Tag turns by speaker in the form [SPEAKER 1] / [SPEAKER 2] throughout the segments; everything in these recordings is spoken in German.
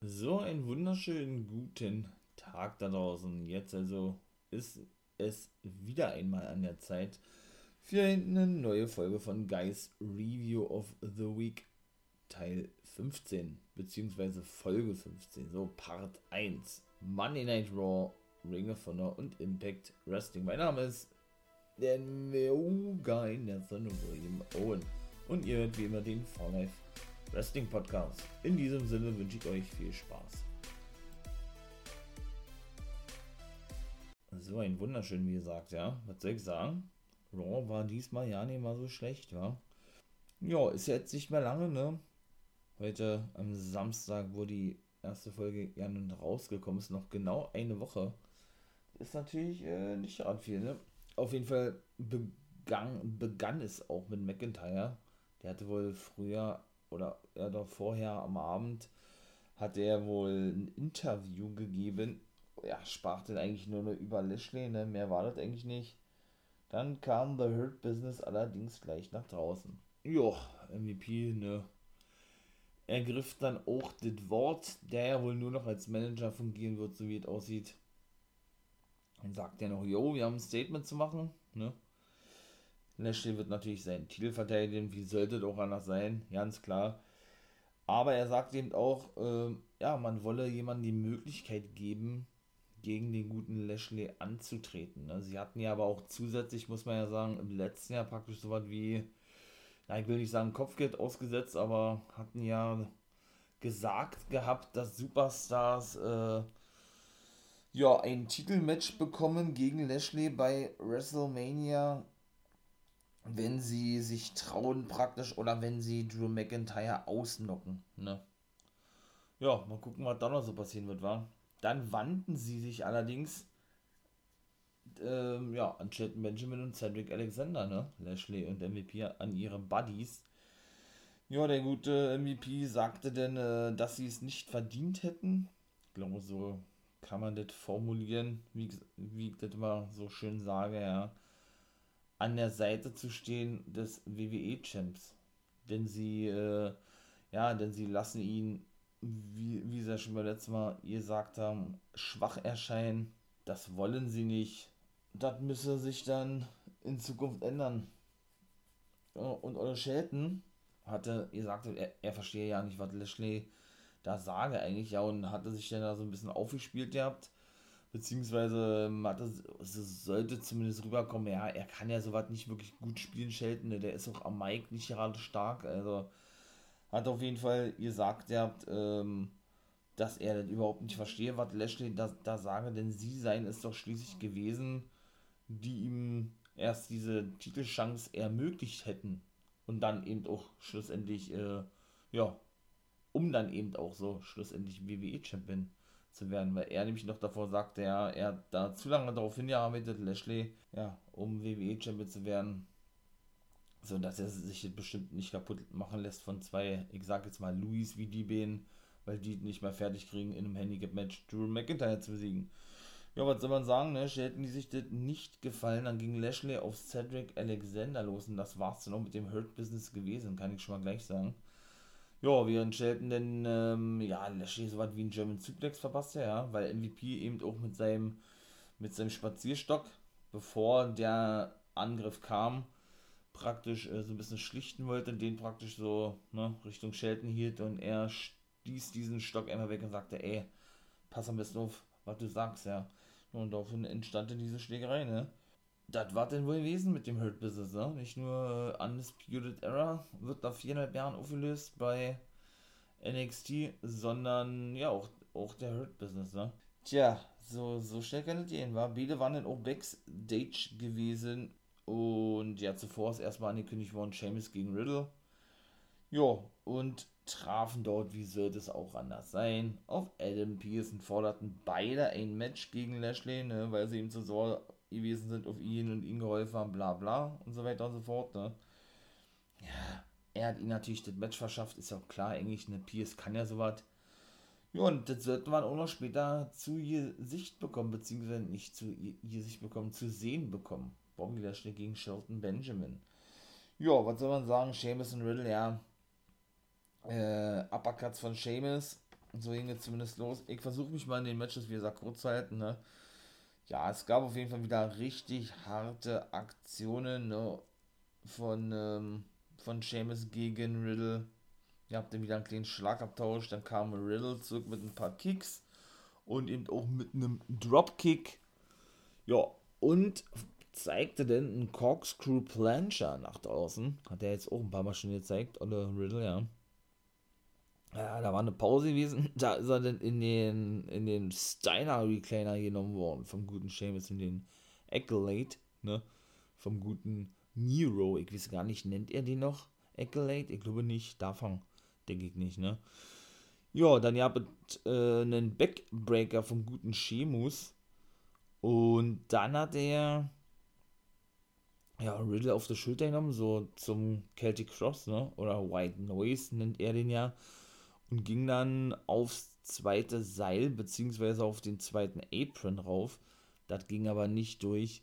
[SPEAKER 1] So einen wunderschönen guten Tag da draußen. Jetzt also ist es wieder einmal an der Zeit für eine neue Folge von Guys Review of the Week Teil 15 beziehungsweise Folge 15, so Part 1. Monday Night Raw, Ring of Honor und Impact Wrestling. Mein Name ist der Guy Nathan William Owen und ihr hört wie immer den For Life Wrestling Podcast. In diesem Sinne wünsche ich euch viel Spaß. So, ein wunderschön, wie gesagt, ja. Was soll ich sagen? Raw war diesmal ja nicht mal so schlecht, ja. Ja, ist jetzt nicht mehr lange, ne? Heute am Samstag, wo die erste Folge ja nun rausgekommen ist, noch genau eine Woche. Ist natürlich äh, nicht gerade viel, ne? Auf jeden Fall begann, begann es auch mit McIntyre. Der hatte wohl früher oder doch vorher am Abend hat er wohl ein Interview gegeben. Ja, sprach denn eigentlich nur über Lashley, ne? Mehr war das eigentlich nicht. Dann kam The Hurt Business allerdings gleich nach draußen. Jo, MVP, ne? Ergriff dann auch das Wort, der ja wohl nur noch als Manager fungieren wird, so wie es aussieht. Dann sagt er noch, jo, wir haben ein Statement zu machen, ne? Lashley wird natürlich seinen Titel verteidigen, wie sollte es auch anders sein, ganz klar. Aber er sagt eben auch, äh, ja, man wolle jemandem die Möglichkeit geben, gegen den guten Lashley anzutreten. Ne? Sie hatten ja aber auch zusätzlich, muss man ja sagen, im letzten Jahr praktisch so was wie, na, ich will nicht sagen Kopfgeld ausgesetzt, aber hatten ja gesagt gehabt, dass Superstars äh, ja ein Titelmatch bekommen gegen Lashley bei WrestleMania wenn sie sich trauen praktisch oder wenn sie Drew McIntyre ausnocken. Ne? Ja, mal gucken, was da noch so passieren wird, war. Dann wandten sie sich allerdings ähm, ja, an Shelton Benjamin und Cedric Alexander, ne? Lashley und MVP an ihre Buddies. Ja, der gute MVP sagte denn, äh, dass sie es nicht verdient hätten. Ich glaube, so kann man das formulieren, wie, wie ich das immer so schön sage, ja an der Seite zu stehen des WWE-Champs. Denn sie, äh, ja, denn sie lassen ihn, wie, wie sie ja schon beim letzten Mal gesagt haben, schwach erscheinen. Das wollen sie nicht. Das müsse sich dann in Zukunft ändern. Und Olle Shelton hatte gesagt, er, er verstehe ja nicht, was Lashley da sage eigentlich, ja, und hatte sich dann da so ein bisschen aufgespielt gehabt beziehungsweise Mathe sollte zumindest rüberkommen, ja, er kann ja sowas nicht wirklich gut spielen, Shelton, ne? der ist auch am Mike nicht gerade stark, also hat auf jeden Fall gesagt, ihr habt, ähm, dass er das überhaupt nicht verstehe, was Lashley da, da sage, denn sie seien es doch schließlich gewesen, die ihm erst diese Titelchance ermöglicht hätten. Und dann eben auch schlussendlich, äh, ja, um dann eben auch so schlussendlich WWE-Champion zu werden, weil er nämlich noch davor sagte, ja, er hat da zu lange darauf hingearbeitet, Lashley, ja, um WWE-Champion zu werden, so dass er sich bestimmt nicht kaputt machen lässt von zwei, ich sag jetzt mal Louis wie die beiden, weil die nicht mehr fertig kriegen, in einem Handicap-Match Drew McIntyre zu besiegen. Ja, was soll man sagen, ne? Hätten die sich das nicht gefallen, dann ging Lashley auf Cedric Alexander los und das war's dann auch mit dem Hurt Business gewesen, kann ich schon mal gleich sagen. Ja, während Shelton denn, ähm, ja, Lashley so was wie ein German Suplex verpasst, ja, weil MVP eben auch mit seinem, mit seinem Spazierstock, bevor der Angriff kam, praktisch äh, so ein bisschen schlichten wollte, den praktisch so ne, Richtung Shelton hielt und er stieß diesen Stock einmal weg und sagte, ey, pass am besten auf, was du sagst, ja. Und daraufhin entstand dann diese Schlägerei, ne? Das war denn wohl gewesen mit dem Hurt Business, ne? Nicht nur äh, Undisputed Era wird nach viereinhalb Jahren aufgelöst bei NXT, sondern ja auch, auch der Hurt Business, ne? Tja, so, so schnell kann es gehen, war. Beide waren dann auch Backstage gewesen und ja, zuvor ist erstmal angekündigt worden, Seamus gegen Riddle. Ja, und trafen dort, wie sollte es auch anders sein, auf Adam Pearson, forderten beide ein Match gegen Lashley, ne, weil sie ihm zu so gewesen sind auf ihn und ihm geholfen haben, bla bla und so weiter und so fort. Ne? Ja, er hat ihm natürlich das Match verschafft, ist ja auch klar, eigentlich eine Pierce kann ja sowas. Ja, und das sollten wir auch noch später zu ihr Sicht bekommen, beziehungsweise nicht zu ihr Sicht bekommen, zu sehen bekommen. Bobby Lashley gegen Shelton Benjamin. Ja, was soll man sagen? Seamus und Riddle, ja. Äh, Uppercuts von Seamus So ging es zumindest los. Ich versuche mich mal in den Matches, wie gesagt, kurz zu halten. Ne? Ja, es gab auf jeden Fall wieder richtig harte Aktionen ne? von, ähm, von Seamus gegen Riddle. Ihr habt dann wieder einen kleinen Schlagabtausch. Dann kam Riddle zurück mit ein paar Kicks und eben auch mit einem Dropkick. Ja, und zeigte dann einen Corkscrew Plancher nach draußen. Hat er jetzt auch ein paar Mal schon gezeigt, oder Riddle, ja. Ja, da war eine Pause gewesen. Da ist er dann in den, in den Steiner Recliner genommen worden. Vom guten Seamus in den Accolade, ne? Vom guten Nero. Ich weiß gar nicht, nennt er den noch Accolade? Ich glaube nicht. Davon denke ich nicht, ne? Ja, dann ja äh, einen Backbreaker vom guten Sheamus. Und dann hat er ja, Riddle auf der Schulter genommen, so zum Celtic Cross, ne? Oder White Noise nennt er den ja und ging dann aufs zweite Seil beziehungsweise auf den zweiten Apron rauf. Das ging aber nicht durch,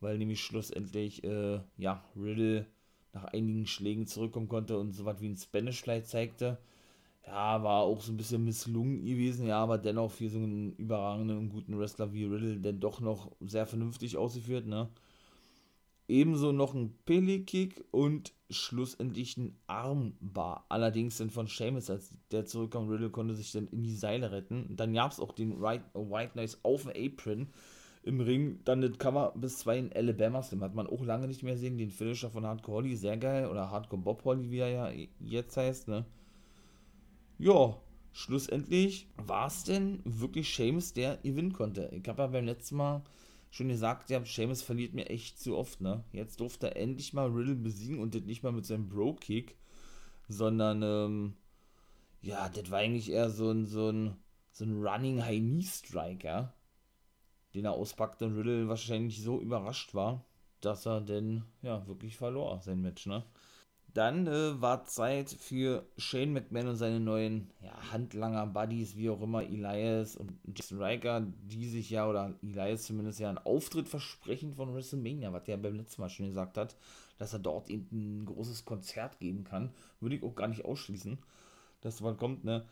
[SPEAKER 1] weil nämlich schlussendlich äh, ja, Riddle nach einigen Schlägen zurückkommen konnte und so was wie ein Spanish Fly zeigte. Ja, war auch so ein bisschen misslungen gewesen, ja, aber dennoch für so einen überragenden und guten Wrestler wie Riddle denn doch noch sehr vernünftig ausgeführt, ne? Ebenso noch ein Pele-Kick und schlussendlich ein Armbar. Allerdings dann von Seamus, als der zurückkam, Riddle konnte sich dann in die Seile retten. Dann gab es auch den White, White Nice auf dem Apron im Ring. Dann das Cover bis zwei in Alabama Slim. Hat man auch lange nicht mehr sehen. Den Finisher von Hardcore Holly, sehr geil. Oder Hardcore Bob Holly, wie er ja jetzt heißt, ne? Ja, schlussendlich war es denn wirklich Seamus, der gewinnen konnte. Ich habe ja beim letzten Mal schon gesagt, ja, Seamus verliert mir echt zu oft, ne? Jetzt durfte er endlich mal Riddle besiegen und das nicht mal mit seinem Bro-Kick, sondern, ähm, ja, das war eigentlich eher so ein, so ein, so ein Running High Knee Strike, ja? Den er auspackte und Riddle wahrscheinlich so überrascht war, dass er denn, ja, wirklich verlor, sein Match, ne? Dann äh, war Zeit für Shane McMahon und seine neuen ja, Handlanger-Buddies, wie auch immer, Elias und Jason Riker, die sich ja, oder Elias zumindest ja einen Auftritt versprechen von WrestleMania, was der beim letzten Mal schon gesagt hat, dass er dort eben ein großes Konzert geben kann. Würde ich auch gar nicht ausschließen, dass was kommt, ne?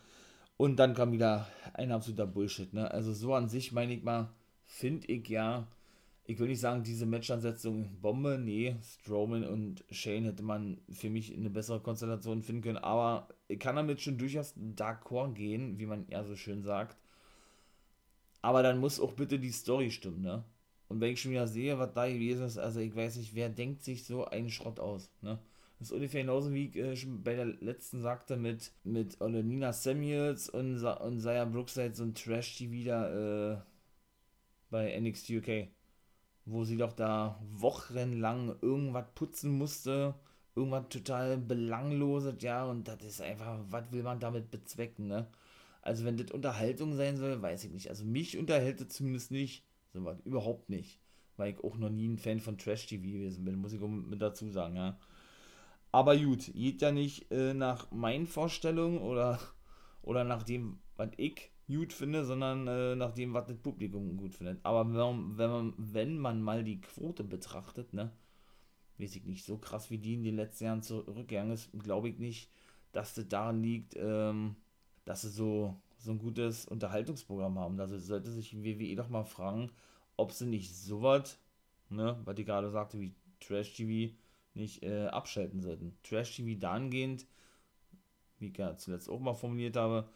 [SPEAKER 1] Und dann kam wieder ein absoluter Bullshit, ne? Also so an sich, meine ich mal, finde ich ja, ich will nicht sagen, diese Matchansetzung Bombe, nee, Strowman und Shane hätte man für mich eine bessere Konstellation finden können, aber ich kann damit schon durchaus d'accord gehen, wie man ja so schön sagt. Aber dann muss auch bitte die Story stimmen, ne? Und wenn ich schon wieder sehe, was da gewesen ist, also ich weiß nicht, wer denkt sich so einen Schrott aus, ne? Das ist ungefähr genauso wie ich äh, schon bei der letzten sagte mit, mit Nina Samuels und, und Saya Brookside, so ein Trash-TV da äh, bei NXT UK wo sie doch da wochenlang irgendwas putzen musste, irgendwas total belangloses, ja, und das ist einfach, was will man damit bezwecken, ne? Also wenn das Unterhaltung sein soll, weiß ich nicht. Also mich unterhält es zumindest nicht, so was, überhaupt nicht. Weil ich auch noch nie ein Fan von Trash-TV gewesen bin, muss ich mit dazu sagen, ja. Aber gut, geht ja nicht äh, nach meinen Vorstellungen oder, oder nach dem, was ich gut finde, sondern äh, nach dem, was das Publikum gut findet. Aber wenn, wenn, man, wenn man mal die Quote betrachtet, ne, weiß ich nicht, so krass wie die in den letzten Jahren zurückgegangen ist, glaube ich nicht, dass das daran liegt, ähm, dass sie so, so ein gutes Unterhaltungsprogramm haben. Also sollte sich WWE doch mal fragen, ob sie nicht sowas, ne, was ich gerade sagte, wie Trash TV, nicht äh, abschalten sollten. Trash TV dahingehend, wie ich ja zuletzt auch mal formuliert habe,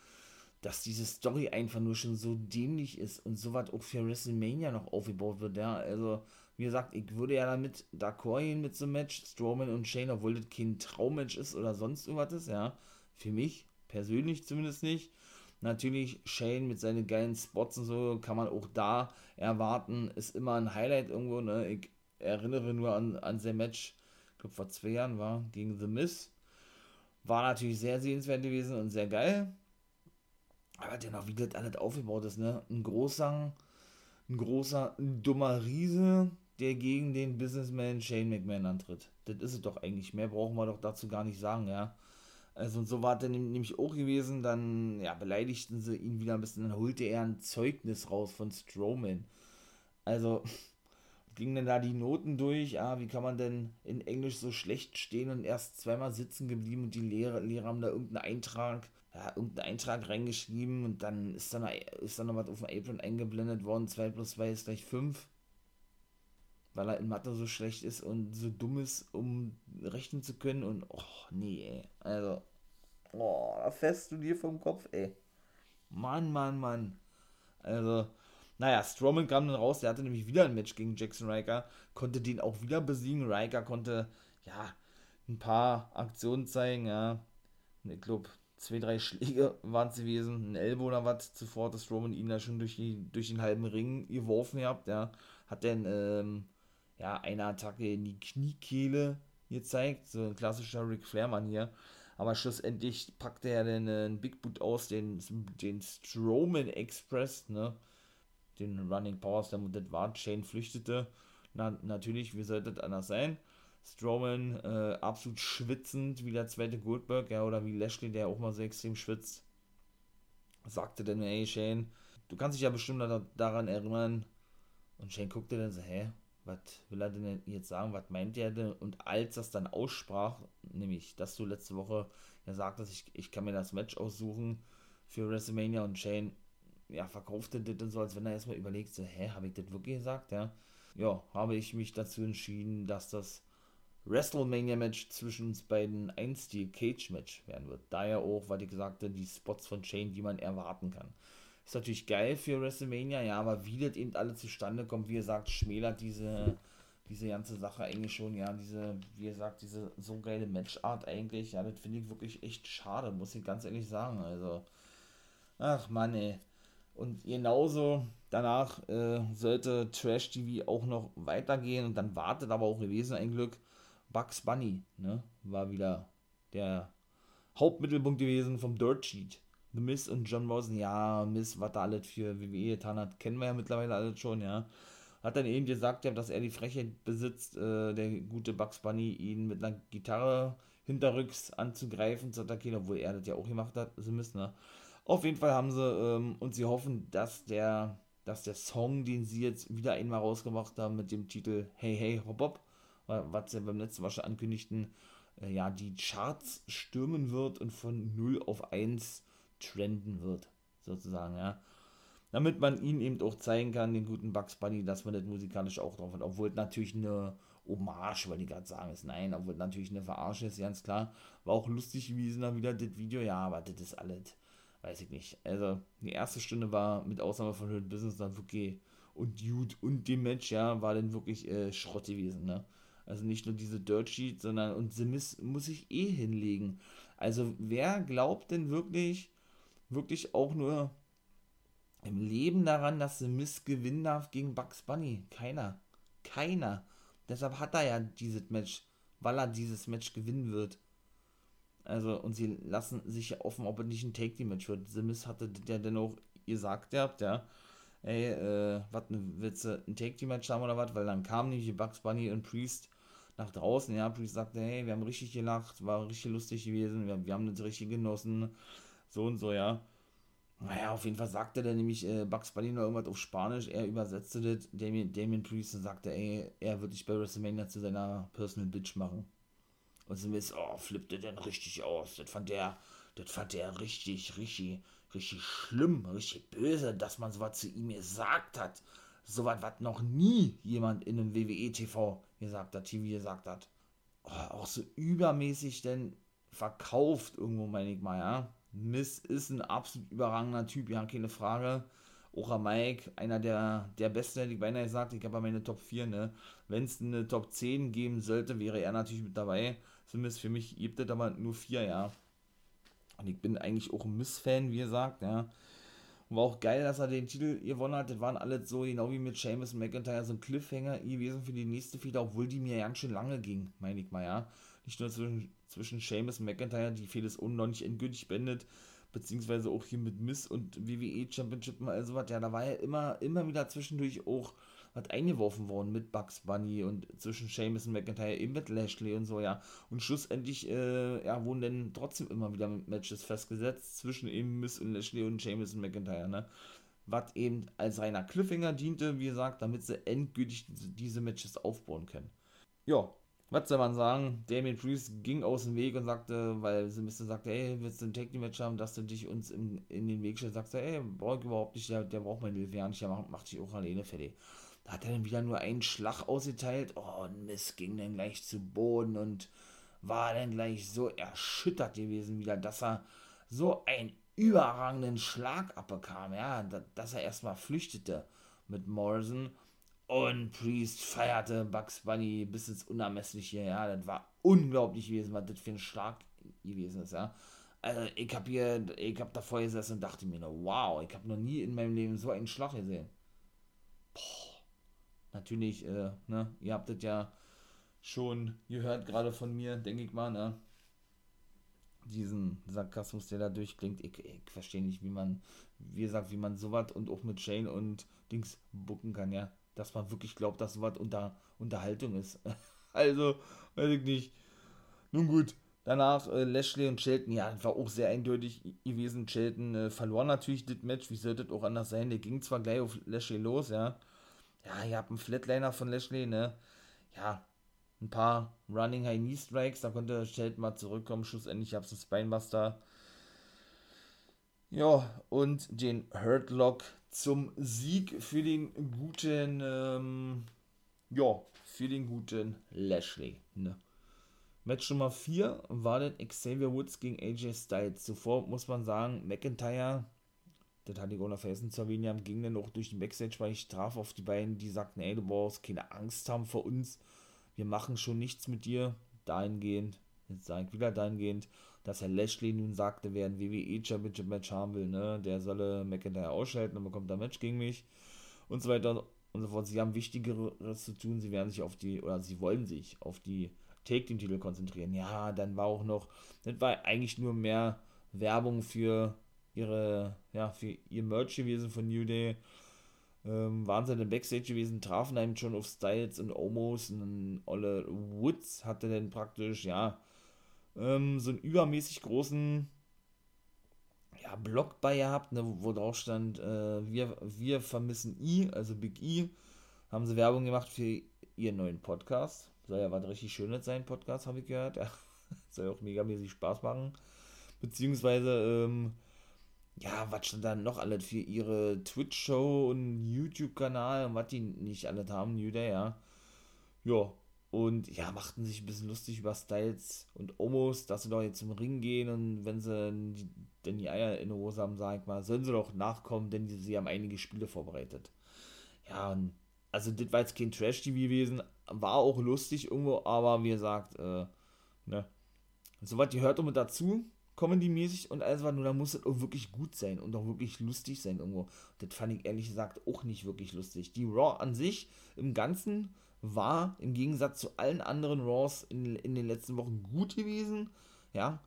[SPEAKER 1] dass diese Story einfach nur schon so dämlich ist und so was auch für WrestleMania noch aufgebaut wird, ja. Also, wie gesagt, ich würde ja damit d'accord gehen mit so einem Match, Strowman und Shane, obwohl das kein Traummatch ist oder sonst irgendwas ist, ja. Für mich persönlich zumindest nicht. Natürlich, Shane mit seinen geilen Spots und so kann man auch da erwarten, ist immer ein Highlight irgendwo, ne. Ich erinnere nur an, an sein Match, ich glaube vor zwei Jahren war, gegen The Miz. War natürlich sehr sehenswert gewesen und sehr geil aber dennoch, wie das alles aufgebaut ist, ne? Ein großer, ein großer, ein dummer Riese, der gegen den Businessman Shane McMahon antritt. Das ist es doch eigentlich. Mehr brauchen wir doch dazu gar nicht sagen, ja. Also und so war es nämlich auch gewesen, dann ja, beleidigten sie ihn wieder ein bisschen, dann holte er ein Zeugnis raus von Strowman. Also gingen dann da die Noten durch, ah, wie kann man denn in Englisch so schlecht stehen und erst zweimal sitzen geblieben und die Lehrer, Lehrer haben da irgendeinen Eintrag ja, irgendeinen Eintrag reingeschrieben und dann ist dann, ist dann noch was auf dem Apron eingeblendet worden, 2 plus 2 ist gleich 5. Weil er in Mathe so schlecht ist und so dumm ist, um rechnen zu können und, oh, nee, ey. Also, oh, da fährst du dir vom Kopf, ey. Mann, Mann, Mann. Also, naja, Strowman kam dann raus, der hatte nämlich wieder ein Match gegen Jackson Riker, konnte den auch wieder besiegen. Riker konnte, ja, ein paar Aktionen zeigen, ja. Ich glaube, zwei, drei Schläge waren es gewesen, ein Elbow oder was, zuvor hat Strowman ihn da schon durch, die, durch den halben Ring geworfen gehabt, ja. Hat dann, ähm, ja, eine Attacke in die Kniekehle gezeigt, so ein klassischer Ric Flair-Mann hier. Aber schlussendlich packte er dann äh, einen Big Boot aus, den, den Strowman Express, ne? Den Running Powers, der das war. Shane flüchtete. Na, natürlich, wie sollte das anders sein? Strowman äh, absolut schwitzend, wie der zweite Goldberg, ja, oder wie Lashley, der auch mal so extrem schwitzt. Sagte dann, ey Shane, du kannst dich ja bestimmt daran erinnern. Und Shane guckte dann so, hä, was will er denn jetzt sagen, was meint er denn? Und als das dann aussprach, nämlich, dass du letzte Woche ja sagtest, ich, ich kann mir das Match aussuchen für WrestleMania und Shane, ja, verkaufte das dann so, als wenn er erstmal überlegt, so, hä, habe ich das wirklich gesagt, ja? Ja, habe ich mich dazu entschieden, dass das WrestleMania-Match zwischen uns beiden ein Steel Cage-Match werden wird. Daher auch, weil ich gesagt die Spots von Shane, die man erwarten kann. Ist natürlich geil für WrestleMania, ja, aber wie das eben alle zustande kommt, wie gesagt, schmälert diese, diese ganze Sache eigentlich schon, ja, diese, wie gesagt, diese so geile Matchart eigentlich, ja, das finde ich wirklich echt schade, muss ich ganz ehrlich sagen, also, ach Mann, ey. Und genauso danach äh, sollte Trash TV auch noch weitergehen und dann wartet aber auch gewesen ein Glück. Bugs Bunny, ne, war wieder der Hauptmittelpunkt gewesen vom Dirt Sheet. The Miss und John Morrison, ja, Miss, was da alles für WWE getan hat, kennen wir ja mittlerweile alles schon, ja. Hat dann eben gesagt, ja, dass er die Frechheit besitzt, äh, der gute Bugs Bunny, ihn mit einer Gitarre hinterrücks anzugreifen, zu attackieren, obwohl er das ja auch gemacht hat, The Miss, ne. Auf jeden Fall haben sie, ähm, und sie hoffen, dass der, dass der Song, den sie jetzt wieder einmal rausgemacht haben, mit dem Titel Hey Hey Hop Hop, was sie beim letzten Mal schon ankündigten, äh, ja, die Charts stürmen wird und von 0 auf 1 trenden wird, sozusagen, ja. Damit man ihn eben auch zeigen kann, den guten Bugs Bunny, dass man das musikalisch auch drauf hat. Obwohl natürlich eine Hommage, weil ich gerade sagen ist, nein, obwohl natürlich eine Verarsche ist, ganz klar. War auch lustig gewesen, dann wieder das Video, ja, aber das ist alles, weiß ich nicht. Also, die erste Stunde war mit Ausnahme von Hurt Business dann wirklich und Dude und dem Match, ja, war dann wirklich äh, Schrott gewesen, ne. Also nicht nur diese Dirt Sheet, sondern und Simis muss ich eh hinlegen. Also wer glaubt denn wirklich, wirklich auch nur im Leben daran, dass Miss gewinnen darf gegen Bugs Bunny. Keiner. Keiner. Deshalb hat er ja dieses Match, weil er dieses Match gewinnen wird. Also, und sie lassen sich ja offen, ob er nicht ein Take-Team-Match wird. Miss hatte ja dennoch gesagt habt, ja, ey, äh, was, willst du ein Take-Team-Match haben oder was? Weil dann kamen nämlich Bugs Bunny und Priest nach draußen, ja, Priest sagte, hey, wir haben richtig gelacht, war richtig lustig gewesen, wir, wir haben das richtig genossen so und so, ja. Naja, auf jeden Fall sagte der nämlich äh, Bugs Bunny noch irgendwas auf Spanisch. Er übersetzte das, Damien, Damien Priest, und sagte, ey, er würde dich bei WrestleMania zu seiner Personal Bitch machen. Und ist, oh, flippte denn richtig aus. Das fand der, das fand der richtig, richtig, richtig schlimm, richtig böse, dass man sowas zu ihm gesagt hat. Sowas, was noch nie jemand in einem WWE-TV gesagt hat, TV gesagt hat. Oh, auch so übermäßig denn verkauft irgendwo, meine ich mal, ja. Miss ist ein absolut überragender Typ, ja, keine Frage. Ocha Mike, einer der, der Besten, hätte ich beinahe gesagt. Ich habe meine Top 4, ne? Wenn es eine Top 10 geben sollte, wäre er natürlich mit dabei. Zumindest für mich gibt es aber nur 4, ja. Und ich bin eigentlich auch ein Miss-Fan, wie gesagt, ja. War auch geil, dass er den Titel gewonnen hat. Das waren alles so, genau wie mit Seamus McIntyre, so ein Cliffhanger gewesen für die nächste Fehde, obwohl die mir ganz schön lange ging, meine ich mal, ja. Nicht nur zwischen, zwischen Seamus McIntyre, die Fehde ist noch nicht endgültig beendet, beziehungsweise auch hier mit Miss und WWE Championship und all sowas. Ja, da war ja immer, immer wieder zwischendurch auch was eingeworfen worden mit Bugs Bunny und zwischen Seamus und McIntyre eben mit Lashley und so, ja. Und schlussendlich, äh, ja, wurden dann trotzdem immer wieder Matches festgesetzt zwischen eben Miss und Lashley und Seamus und McIntyre, ne. Was eben als reiner Cliffhanger diente, wie gesagt, damit sie endgültig diese, Matches aufbauen können. Ja, was soll man sagen? Damien Priest ging aus dem Weg und sagte, weil sie ein bisschen sagte, hey, willst du ein Tag Match haben, dass du dich uns in, in den Weg stellst, sagst du, ey, brauche ich überhaupt nicht, der, der braucht meine Hilfe ja nicht, der macht, macht dich auch alleine fertig. Da hat er dann wieder nur einen Schlag ausgeteilt, oh, und Mist, ging dann gleich zu Boden und war dann gleich so erschüttert gewesen wieder, dass er so einen überragenden Schlag abbekam, ja, dass er erstmal flüchtete mit Morrison und Priest feierte Bugs Bunny bis ins Unermessliche, ja. Das war unglaublich gewesen, was das für ein Schlag gewesen ist, ja. Also ich hab hier, ich hab davor gesessen und dachte mir, wow, ich hab noch nie in meinem Leben so einen Schlag gesehen. Boah. Natürlich, äh, ne, ihr habt das ja schon gehört, gerade von mir, denke ich mal, ne. Diesen Sarkasmus, der da durchklingt, ich, ich verstehe nicht, wie man, wie gesagt, wie man sowas und auch mit Shane und Dings bucken kann, ja dass man wirklich glaubt, dass sowas unter, Unterhaltung ist. also, weiß ich nicht. Nun gut, danach äh, Lashley und Shelton, ja, war auch sehr eindeutig gewesen. Shelton äh, verlor natürlich das Match, wie sollte das auch anders sein? Der ging zwar gleich auf Lashley los, ja. Ja, ihr habt einen Flatliner von Lashley, ne? Ja, ein paar Running High Knee Strikes, da konnte Shelton mal zurückkommen. Schlussendlich gab es einen Spinebuster. Ja, und den Hurtlock zum Sieg für den guten, ähm, ja, für den guten Lashley. Ne? Match Nummer 4 war dann Xavier Woods gegen AJ Styles. Zuvor muss man sagen, McIntyre, das hatte ich auch noch vergessen zu erwähnen, ging dann auch durch den Backstage, weil ich traf auf die beiden, die sagten, ey, du brauchst keine Angst haben vor uns, wir machen schon nichts mit dir. Dahingehend, jetzt sage ich wieder dahingehend, dass Herr Lashley nun sagte, wer ein WWE Championship Match haben will, ne, der solle McIntyre ausschalten und bekommt ein Match gegen mich und so weiter und so fort. Sie haben Wichtigeres zu tun, sie werden sich auf die, oder sie wollen sich auf die Take-Team-Titel konzentrieren. Ja, dann war auch noch, das war eigentlich nur mehr Werbung für ihre, ja, für ihr Merch gewesen von New Day. Ähm, waren sie dann Backstage gewesen, trafen einem schon auf Styles und Omos und Olle Woods hatte dann praktisch, ja, ähm, so einen übermäßig großen ja, Block bei gehabt, ne, wo, drauf stand, äh, wir, wir vermissen I, also Big E. Haben sie Werbung gemacht für ihren neuen Podcast. Soll ja was richtig Schönes sein, Podcast, habe ich gehört. Ja, soll ja auch megamäßig Spaß machen. Beziehungsweise, ähm, ja, was stand dann noch alles für ihre Twitch-Show und YouTube-Kanal und was die nicht alle haben, New Day, ja. Ja, und ja, machten sich ein bisschen lustig über Styles und Omos, dass sie doch jetzt zum Ring gehen und wenn sie denn die Eier in der Hose haben, sag ich mal, sollen sie doch nachkommen, denn sie haben einige Spiele vorbereitet. Ja, und also das war jetzt kein Trash-TV gewesen, war auch lustig irgendwo, aber wie gesagt, äh, ne, soweit die hört mit dazu, Comedy-mäßig und alles war nur, da muss es auch wirklich gut sein und auch wirklich lustig sein irgendwo. Das fand ich ehrlich gesagt auch nicht wirklich lustig. Die Raw an sich im Ganzen war im Gegensatz zu allen anderen Raws in, in den letzten Wochen gut gewesen. Ja,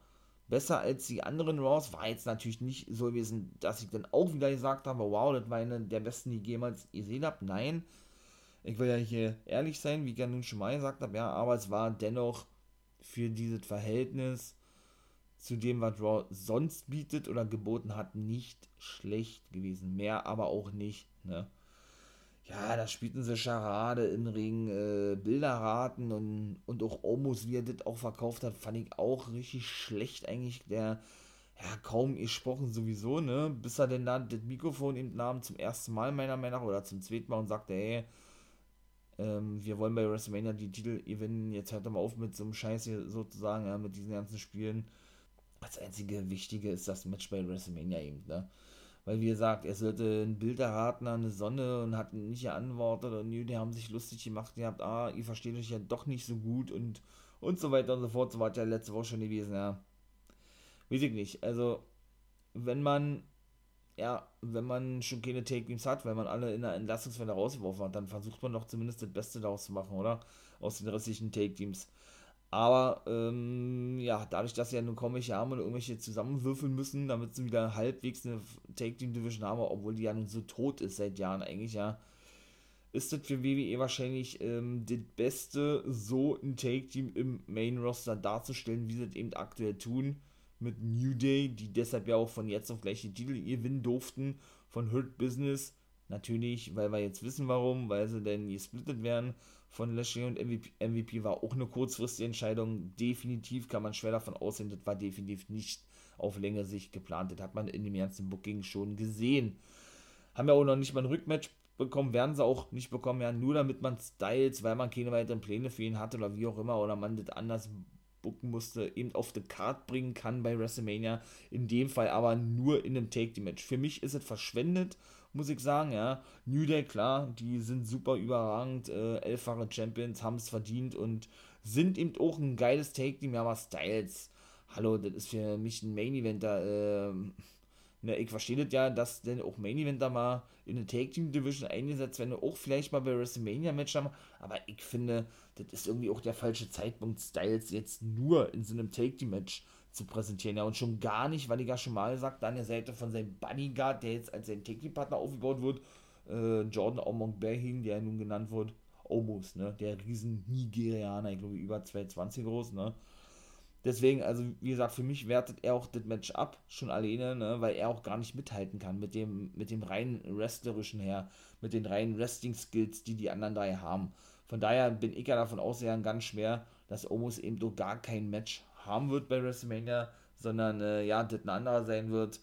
[SPEAKER 1] besser als die anderen Raws. War jetzt natürlich nicht so gewesen, dass ich dann auch wieder gesagt habe, wow, das war eine der besten, die ich jemals gesehen habe. Nein, ich will ja hier ehrlich sein, wie ich ja nun schon mal gesagt habe, ja, aber es war dennoch für dieses Verhältnis zu dem, was Raw sonst bietet oder geboten hat, nicht schlecht gewesen. Mehr aber auch nicht, ne? ja, da spielten sie Charade im Ring, äh, Bilderraten und, und auch Omos, wie er das auch verkauft hat, fand ich auch richtig schlecht eigentlich. Der, ja, kaum gesprochen sowieso, ne, bis er denn dann das Mikrofon ihm nahm zum ersten Mal meiner Meinung nach oder zum zweiten Mal und sagte, hey, ähm, wir wollen bei WrestleMania die Titel gewinnen, jetzt hört er mal auf mit so einem Scheiß hier sozusagen, ja, mit diesen ganzen Spielen. Das einzige Wichtige ist das Match bei WrestleMania eben, ne weil wie gesagt, er sollte ein Bild erraten an eine Sonne und hat nicht geantwortet und die haben sich lustig gemacht, ihr habt, ah, ihr versteht euch ja doch nicht so gut und und so weiter und so fort, so war ja letzte Woche schon gewesen, ja. Weiß ich nicht, also wenn man ja, wenn man schon keine Take-Teams hat, weil man alle in der Entlastungswelle rausgeworfen hat, dann versucht man doch zumindest das Beste daraus zu machen, oder? Aus den restlichen Take-Teams. Aber ähm, ja, dadurch, dass sie ja nun komische haben und irgendwelche zusammenwürfeln müssen, damit sie wieder halbwegs eine Take-Team-Division haben, obwohl die ja nun so tot ist seit Jahren eigentlich, ja, ist das für WWE wahrscheinlich ähm, das Beste, so ein Take-Team im Main-Roster darzustellen, wie sie das eben aktuell tun. Mit New Day, die deshalb ja auch von jetzt auf gleich die Titel gewinnen durften, von Hurt Business, Natürlich, weil wir jetzt wissen, warum, weil sie denn gesplittet werden von Lashley und MVP, MVP war auch eine kurzfristige Entscheidung. Definitiv kann man schwer davon aussehen, das war definitiv nicht auf längere Sicht geplant. Das hat man in dem ganzen Booking schon gesehen. Haben ja auch noch nicht mal ein Rückmatch bekommen, werden sie auch nicht bekommen, ja, nur damit man Styles, weil man keine weiteren Pläne für ihn hatte oder wie auch immer, oder man das anders bucken musste, eben auf die Card bringen kann bei WrestleMania. In dem Fall aber nur in einem Take-Match. Für mich ist es verschwendet, muss ich sagen, ja. New Day, klar, die sind super überragend, äh, elffache Champions, haben es verdient und sind eben auch ein geiles Take-Team, ja, aber Styles, hallo, das ist für mich ein Main-Eventer, äh, Ne, ich verstehe das ja, dass denn auch Main Eventer mal in eine Take Team Division eingesetzt werden, auch vielleicht mal bei WrestleMania Match haben, aber ich finde, das ist irgendwie auch der falsche Zeitpunkt, Styles jetzt nur in so einem Take Team Match zu präsentieren. Ja, und schon gar nicht, weil ich ja schon mal gesagt, an der Seite von seinem Bodyguard, der jetzt als sein Take Team Partner aufgebaut wird, äh, Jordan Omong Berhin, der nun genannt wird, Omos, ne, der riesen Nigerianer, ich glaube über 220 groß, ne, Deswegen, also wie gesagt, für mich wertet er auch das Match ab, schon alleine, ne, weil er auch gar nicht mithalten kann mit dem, mit dem rein wrestlerischen her, mit den reinen Wrestling-Skills, die die anderen drei haben. Von daher bin ich ja davon ausgegangen, ganz schwer, dass Omos eben doch gar kein Match haben wird bei WrestleMania, sondern äh, ja, das ein anderer sein wird.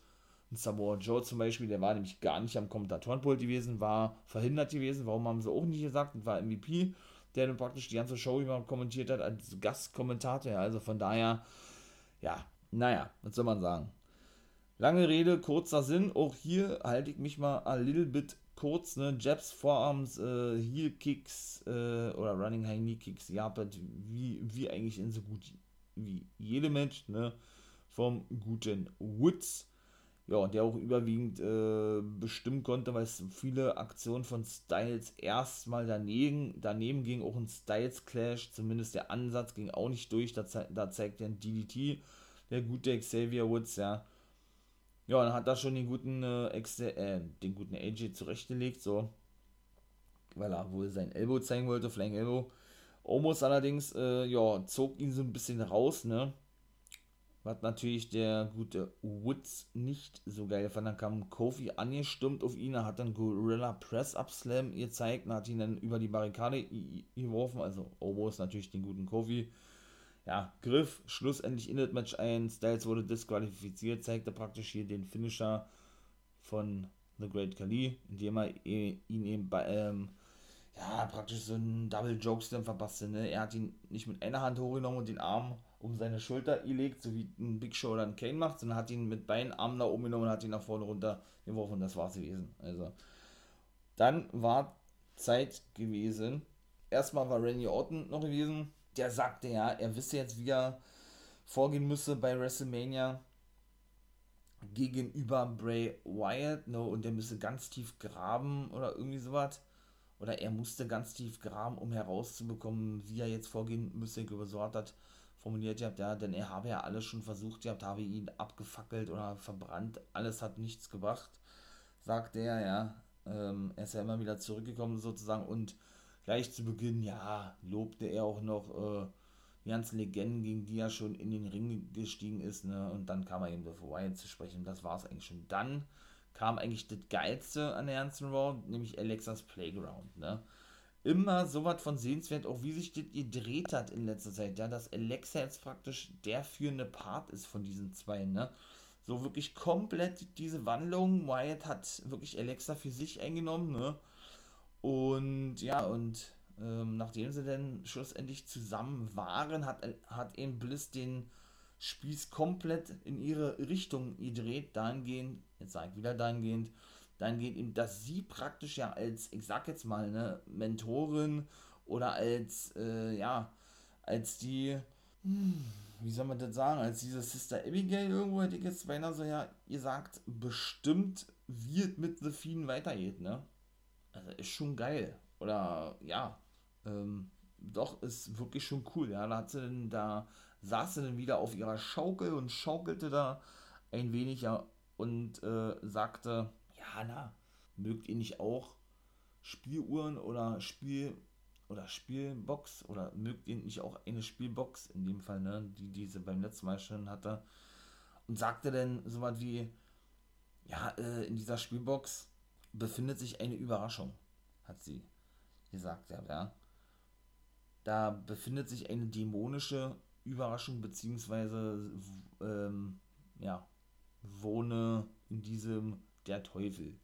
[SPEAKER 1] Ein Samoa Joe zum Beispiel, der war nämlich gar nicht am Kommentatorenpult gewesen, war verhindert gewesen. Warum haben sie auch nicht gesagt? Das war MVP der dann praktisch die ganze Show immer kommentiert hat als Gastkommentator. Also von daher, ja, naja, was soll man sagen. Lange Rede, kurzer Sinn. Auch hier halte ich mich mal a little bit kurz. Ne? Jabs, Vorarms, äh, Heel Kicks äh, oder Running High Knee Kicks, ja, wie, wie eigentlich in so gut wie jedem Match. Ne? Vom guten Woods ja, der auch überwiegend äh, bestimmen konnte, weil es viele Aktionen von Styles erstmal daneben, daneben ging, auch ein Styles Clash, zumindest der Ansatz ging auch nicht durch, da, ze da zeigt der DDT, der gute Xavier Woods, ja. Ja, dann hat er schon den guten, äh, äh, den guten AJ zurechtgelegt, so, weil er wohl sein Elbow zeigen wollte, Flying Elbow. Omos allerdings, äh, ja, zog ihn so ein bisschen raus, ne, was natürlich der gute Woods nicht so geil fand. Dann kam Kofi angestimmt auf ihn, er hat dann Gorilla Press Up Slam gezeigt und hat ihn dann über die Barrikade geworfen. Also Omos natürlich den guten Kofi. Ja, Griff schlussendlich in das Match ein. Styles wurde disqualifiziert, zeigte praktisch hier den Finisher von The Great Khali, indem er ihn eben bei, ähm, ja, praktisch so einen Double Joke Slam verpasste. Ne? Er hat ihn nicht mit einer Hand hochgenommen und den Arm um seine Schulter gelegt, so wie ein Big Show oder ein Kane macht, sondern hat ihn mit beiden Armen nach oben genommen und hat ihn nach vorne runter geworfen das war's gewesen. Also, dann war Zeit gewesen. Erstmal war Randy Orton noch gewesen. Der sagte ja, er wisse jetzt, wie er vorgehen müsse bei WrestleMania gegenüber Bray Wyatt, ne, und der müsse ganz tief graben oder irgendwie sowas. Oder er musste ganz tief graben, um herauszubekommen, wie er jetzt vorgehen müsse. Glaube, so hat das formuliert ja, denn er habe ja alles schon versucht gehabt, habe ihn abgefackelt oder verbrannt, alles hat nichts gebracht, sagt er, ja. Ähm, er ist ja immer wieder zurückgekommen sozusagen und gleich zu Beginn, ja, lobte er auch noch äh, die ganzen Legenden, gegen die er schon in den Ring gestiegen ist, ne, und dann kam er eben auf Wyatt zu sprechen, das war es eigentlich schon. Dann kam eigentlich das Geilste an der ganzen Raw, nämlich Alexas Playground, ne immer so was von sehenswert, auch wie sich das gedreht hat in letzter Zeit, ja, dass Alexa jetzt praktisch der führende Part ist von diesen zwei, ne? So wirklich komplett diese Wandlung. Wyatt hat wirklich Alexa für sich eingenommen, ne? Und ja, und ähm, nachdem sie dann schlussendlich zusammen waren, hat, hat eben Bliss den Spieß komplett in ihre Richtung gedreht, dahingehend, jetzt sage ich wieder dahingehend, geht ihm, dass sie praktisch ja als, ich sag jetzt mal, ne, Mentorin oder als, äh, ja, als die, hm, wie soll man das sagen, als diese Sister Abigail irgendwo, hätte ich jetzt beinahe so, ja, ihr sagt, bestimmt wird mit The Fiend weitergeht, ne? Also ist schon geil. Oder, ja, ähm, doch, ist wirklich schon cool, ja. Da hat sie denn, da saß sie dann wieder auf ihrer Schaukel und schaukelte da ein wenig, ja, und äh, sagte, Hanna, mögt ihr nicht auch Spieluhren oder Spiel oder Spielbox oder mögt ihr nicht auch eine Spielbox in dem Fall, ne, die diese beim letzten Mal schon hatte und sagte dann so was wie ja, äh, in dieser Spielbox befindet sich eine Überraschung, hat sie gesagt, ja, ja. Da befindet sich eine dämonische Überraschung, beziehungsweise, ähm, ja, wohne in diesem der Teufel.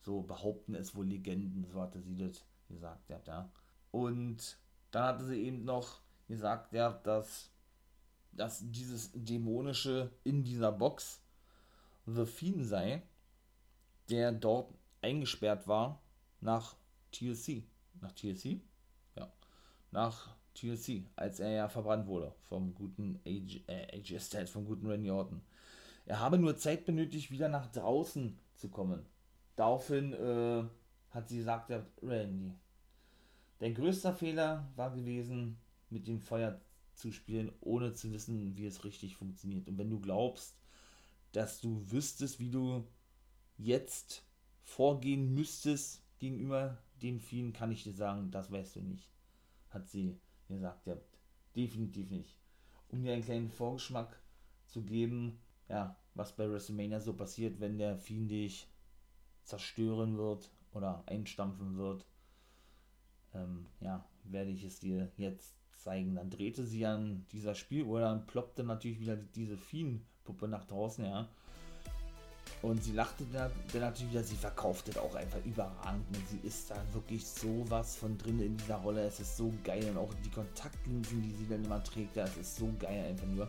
[SPEAKER 1] So behaupten es wohl Legenden, so hatte sie das gesagt, ja, ja. Und dann hatte sie eben noch gesagt, ja, dass, dass dieses Dämonische in dieser Box The Fiend sei, der dort eingesperrt war nach TLC. Nach TLC? Ja. Nach TLC, als er ja verbrannt wurde vom guten AJ, äh, Styles, vom guten Randy Orton. Er habe nur Zeit benötigt, wieder nach draußen zu kommen. Daraufhin äh, hat sie gesagt, Randy, dein größter Fehler war gewesen, mit dem Feuer zu spielen, ohne zu wissen, wie es richtig funktioniert. Und wenn du glaubst, dass du wüsstest, wie du jetzt vorgehen müsstest gegenüber dem Viehen, kann ich dir sagen, das weißt du nicht. Hat sie gesagt, ja, definitiv nicht. Um dir einen kleinen Vorgeschmack zu geben, ja, was bei WrestleMania so passiert, wenn der Fiend dich zerstören wird oder einstampfen wird, ähm, ja, werde ich es dir jetzt zeigen. Dann drehte sie an dieser Spieluhr, dann ploppte natürlich wieder diese Fiend-Puppe nach draußen, ja. Und sie lachte dann, natürlich wieder, sie verkauft das auch einfach überragend. Sie ist da wirklich sowas von drin in dieser Rolle. Es ist so geil. Und auch die Kontaktlinsen, die sie dann immer trägt, das ist so geil einfach nur.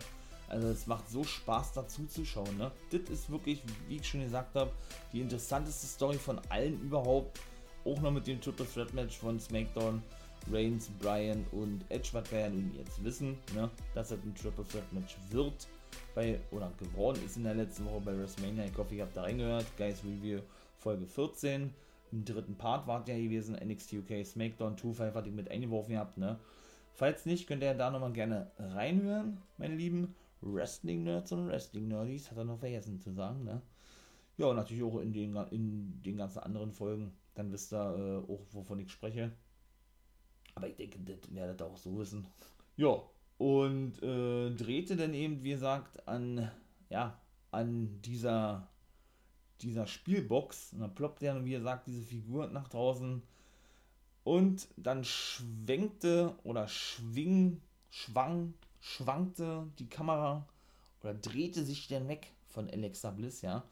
[SPEAKER 1] Also es macht so Spaß dazu zu schauen. Ne? Das ist wirklich, wie ich schon gesagt habe, die interessanteste Story von allen überhaupt. Auch noch mit dem Triple Threat Match von SmackDown. Reigns, Bryan und Edge, was wir ja nun jetzt wissen, ne? dass es ein Triple Threat Match wird. Bei, oder geworden ist in der letzten Woche bei WrestleMania. Ich hoffe, ihr habt da reingehört. Guys Review Folge 14. Im dritten Part war der gewesen. NXT UK SmackDown 2.5 hatte ich mit eingeworfen gehabt. Ne? Falls nicht, könnt ihr da nochmal gerne reinhören, meine Lieben. Wrestling-Nerds und Wrestling-Nerdies, hat er noch vergessen zu sagen, ne? Ja, und natürlich auch in den, in den ganzen anderen Folgen, dann wisst ihr äh, auch, wovon ich spreche. Aber ich denke, das werdet ihr auch so wissen. Ja, und äh, drehte dann eben, wie gesagt, an, ja, an dieser, dieser Spielbox. Und dann ploppte dann, wie gesagt, diese Figur nach draußen. Und dann schwenkte oder schwing, schwang schwankte die Kamera oder drehte sich dann weg von Alexa Bliss, ja.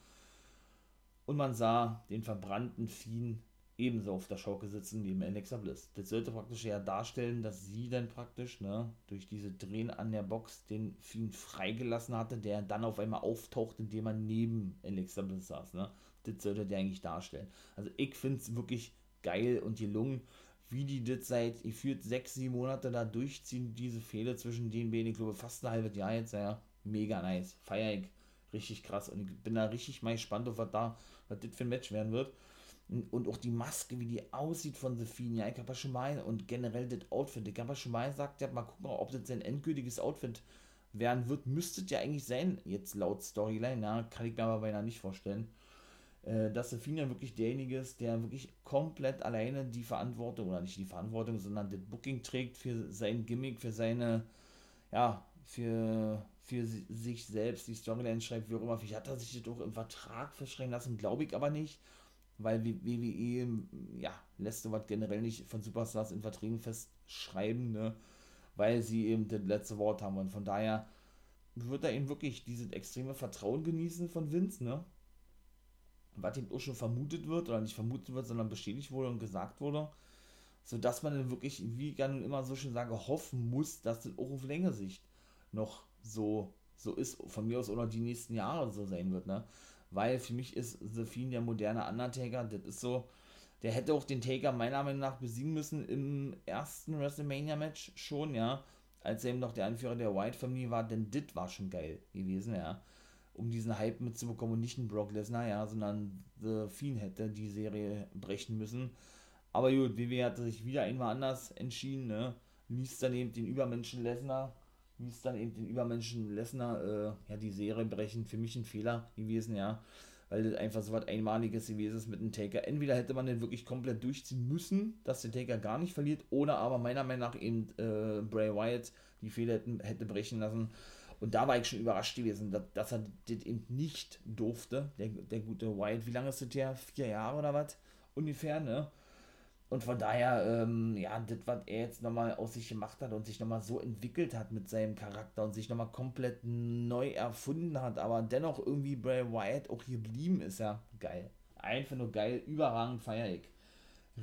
[SPEAKER 1] Und man sah den verbrannten Fiend ebenso auf der Schaukel sitzen neben Alexa Bliss. Das sollte praktisch ja darstellen, dass sie dann praktisch, ne, durch diese Drehen an der Box den Fiend freigelassen hatte, der dann auf einmal auftaucht, indem man neben Alexa Bliss saß, ne. Das sollte der eigentlich darstellen. Also ich finde es wirklich geil und gelungen wie die das seit, ich führt sechs, sieben Monate da durchziehen, diese Fehler zwischen den beiden, ich glaube fast ein halbes Jahr jetzt, ja, mega nice, feier ich, richtig krass und ich bin da richtig mal gespannt, auf was da, was das für ein Match werden wird. Und auch die Maske, wie die aussieht von Sophie, ja, ich habe ja schon mal, und generell das Outfit, ich habe ja schon mal gesagt, ja, mal gucken, ob das sein endgültiges Outfit werden wird, müsste ja eigentlich sein, jetzt laut Storyline, ja, kann ich mir aber beinahe nicht vorstellen äh, dass Safina wirklich derjenige ist, der wirklich komplett alleine die Verantwortung, oder nicht die Verantwortung, sondern das Booking trägt für sein Gimmick, für seine, ja, für, für sich selbst, die Storyline schreibt, wie auch immer. Vielleicht hat er sich das auch im Vertrag verschreiben lassen, glaube ich aber nicht, weil WWE, ja, lässt sowas generell nicht von Superstars in Verträgen festschreiben, ne, weil sie eben das letzte Wort haben und von daher wird er eben wirklich dieses extreme Vertrauen genießen von Vince, ne? was eben auch schon vermutet wird, oder nicht vermutet wird, sondern bestätigt wurde und gesagt wurde, sodass man dann wirklich, wie ich dann immer so schön sage, hoffen muss, dass das auch auf längere Sicht noch so, so ist, von mir aus oder die nächsten Jahre so sein wird, ne? Weil für mich ist The Fiend der moderne Undertaker, das ist so, der hätte auch den Taker meiner Meinung nach besiegen müssen im ersten WrestleMania-Match schon, ja, als er eben noch der Anführer der White Family war, denn das war schon geil gewesen, ja um diesen Hype mitzubekommen und nicht ein Brock Lesnar, ja, sondern The Fiend hätte die Serie brechen müssen. Aber gut, WWE hat sich wieder einmal anders entschieden, ne? Ließ dann eben den Übermenschen Lesnar, ließ dann eben den Übermenschen Lesnar, äh, ja, die Serie brechen. Für mich ein Fehler gewesen, ja. Weil das einfach so was Einmaliges gewesen ist mit dem Taker. Entweder hätte man den wirklich komplett durchziehen müssen, dass der Taker gar nicht verliert, oder aber meiner Meinung nach eben äh, Bray Wyatt die Fehler hätte, hätte brechen lassen Und da war ich schon überrascht gewesen, dass, dass er das eben nicht durfte, der, der gute White. Wie lange ist das her? Vier Jahre oder was? Ungefähr, ne? Und von daher, ähm, ja, das, was er jetzt nochmal aus sich gemacht hat und sich nochmal so entwickelt hat mit seinem Charakter und sich nochmal komplett neu erfunden hat, aber dennoch irgendwie Bray Wyatt auch hier geblieben ist, ja, geil. Einfach nur geil, überragend feier ich.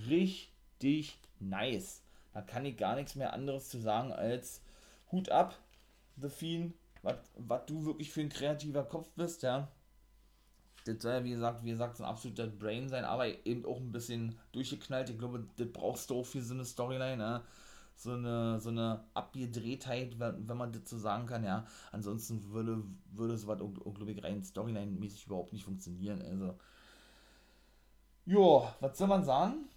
[SPEAKER 1] Richtig nice. Da kann ich gar nichts mehr anderes zu sagen als Hut ab, The Fiend, was du wirklich für ein kreativer Kopf bist, ja das soll ja, wie gesagt, wie gesagt, so ein absoluter Brain sein, aber eben auch ein bisschen durchgeknallt. Ich glaube, das brauchst du auch für so eine Storyline, ja. So eine, so eine Abgedrehtheit, wenn, wenn man das so sagen kann, ja. Ansonsten würde, würde sowas, glaube ich, rein Storyline-mäßig überhaupt nicht funktionieren. Also, ja, was soll man sagen?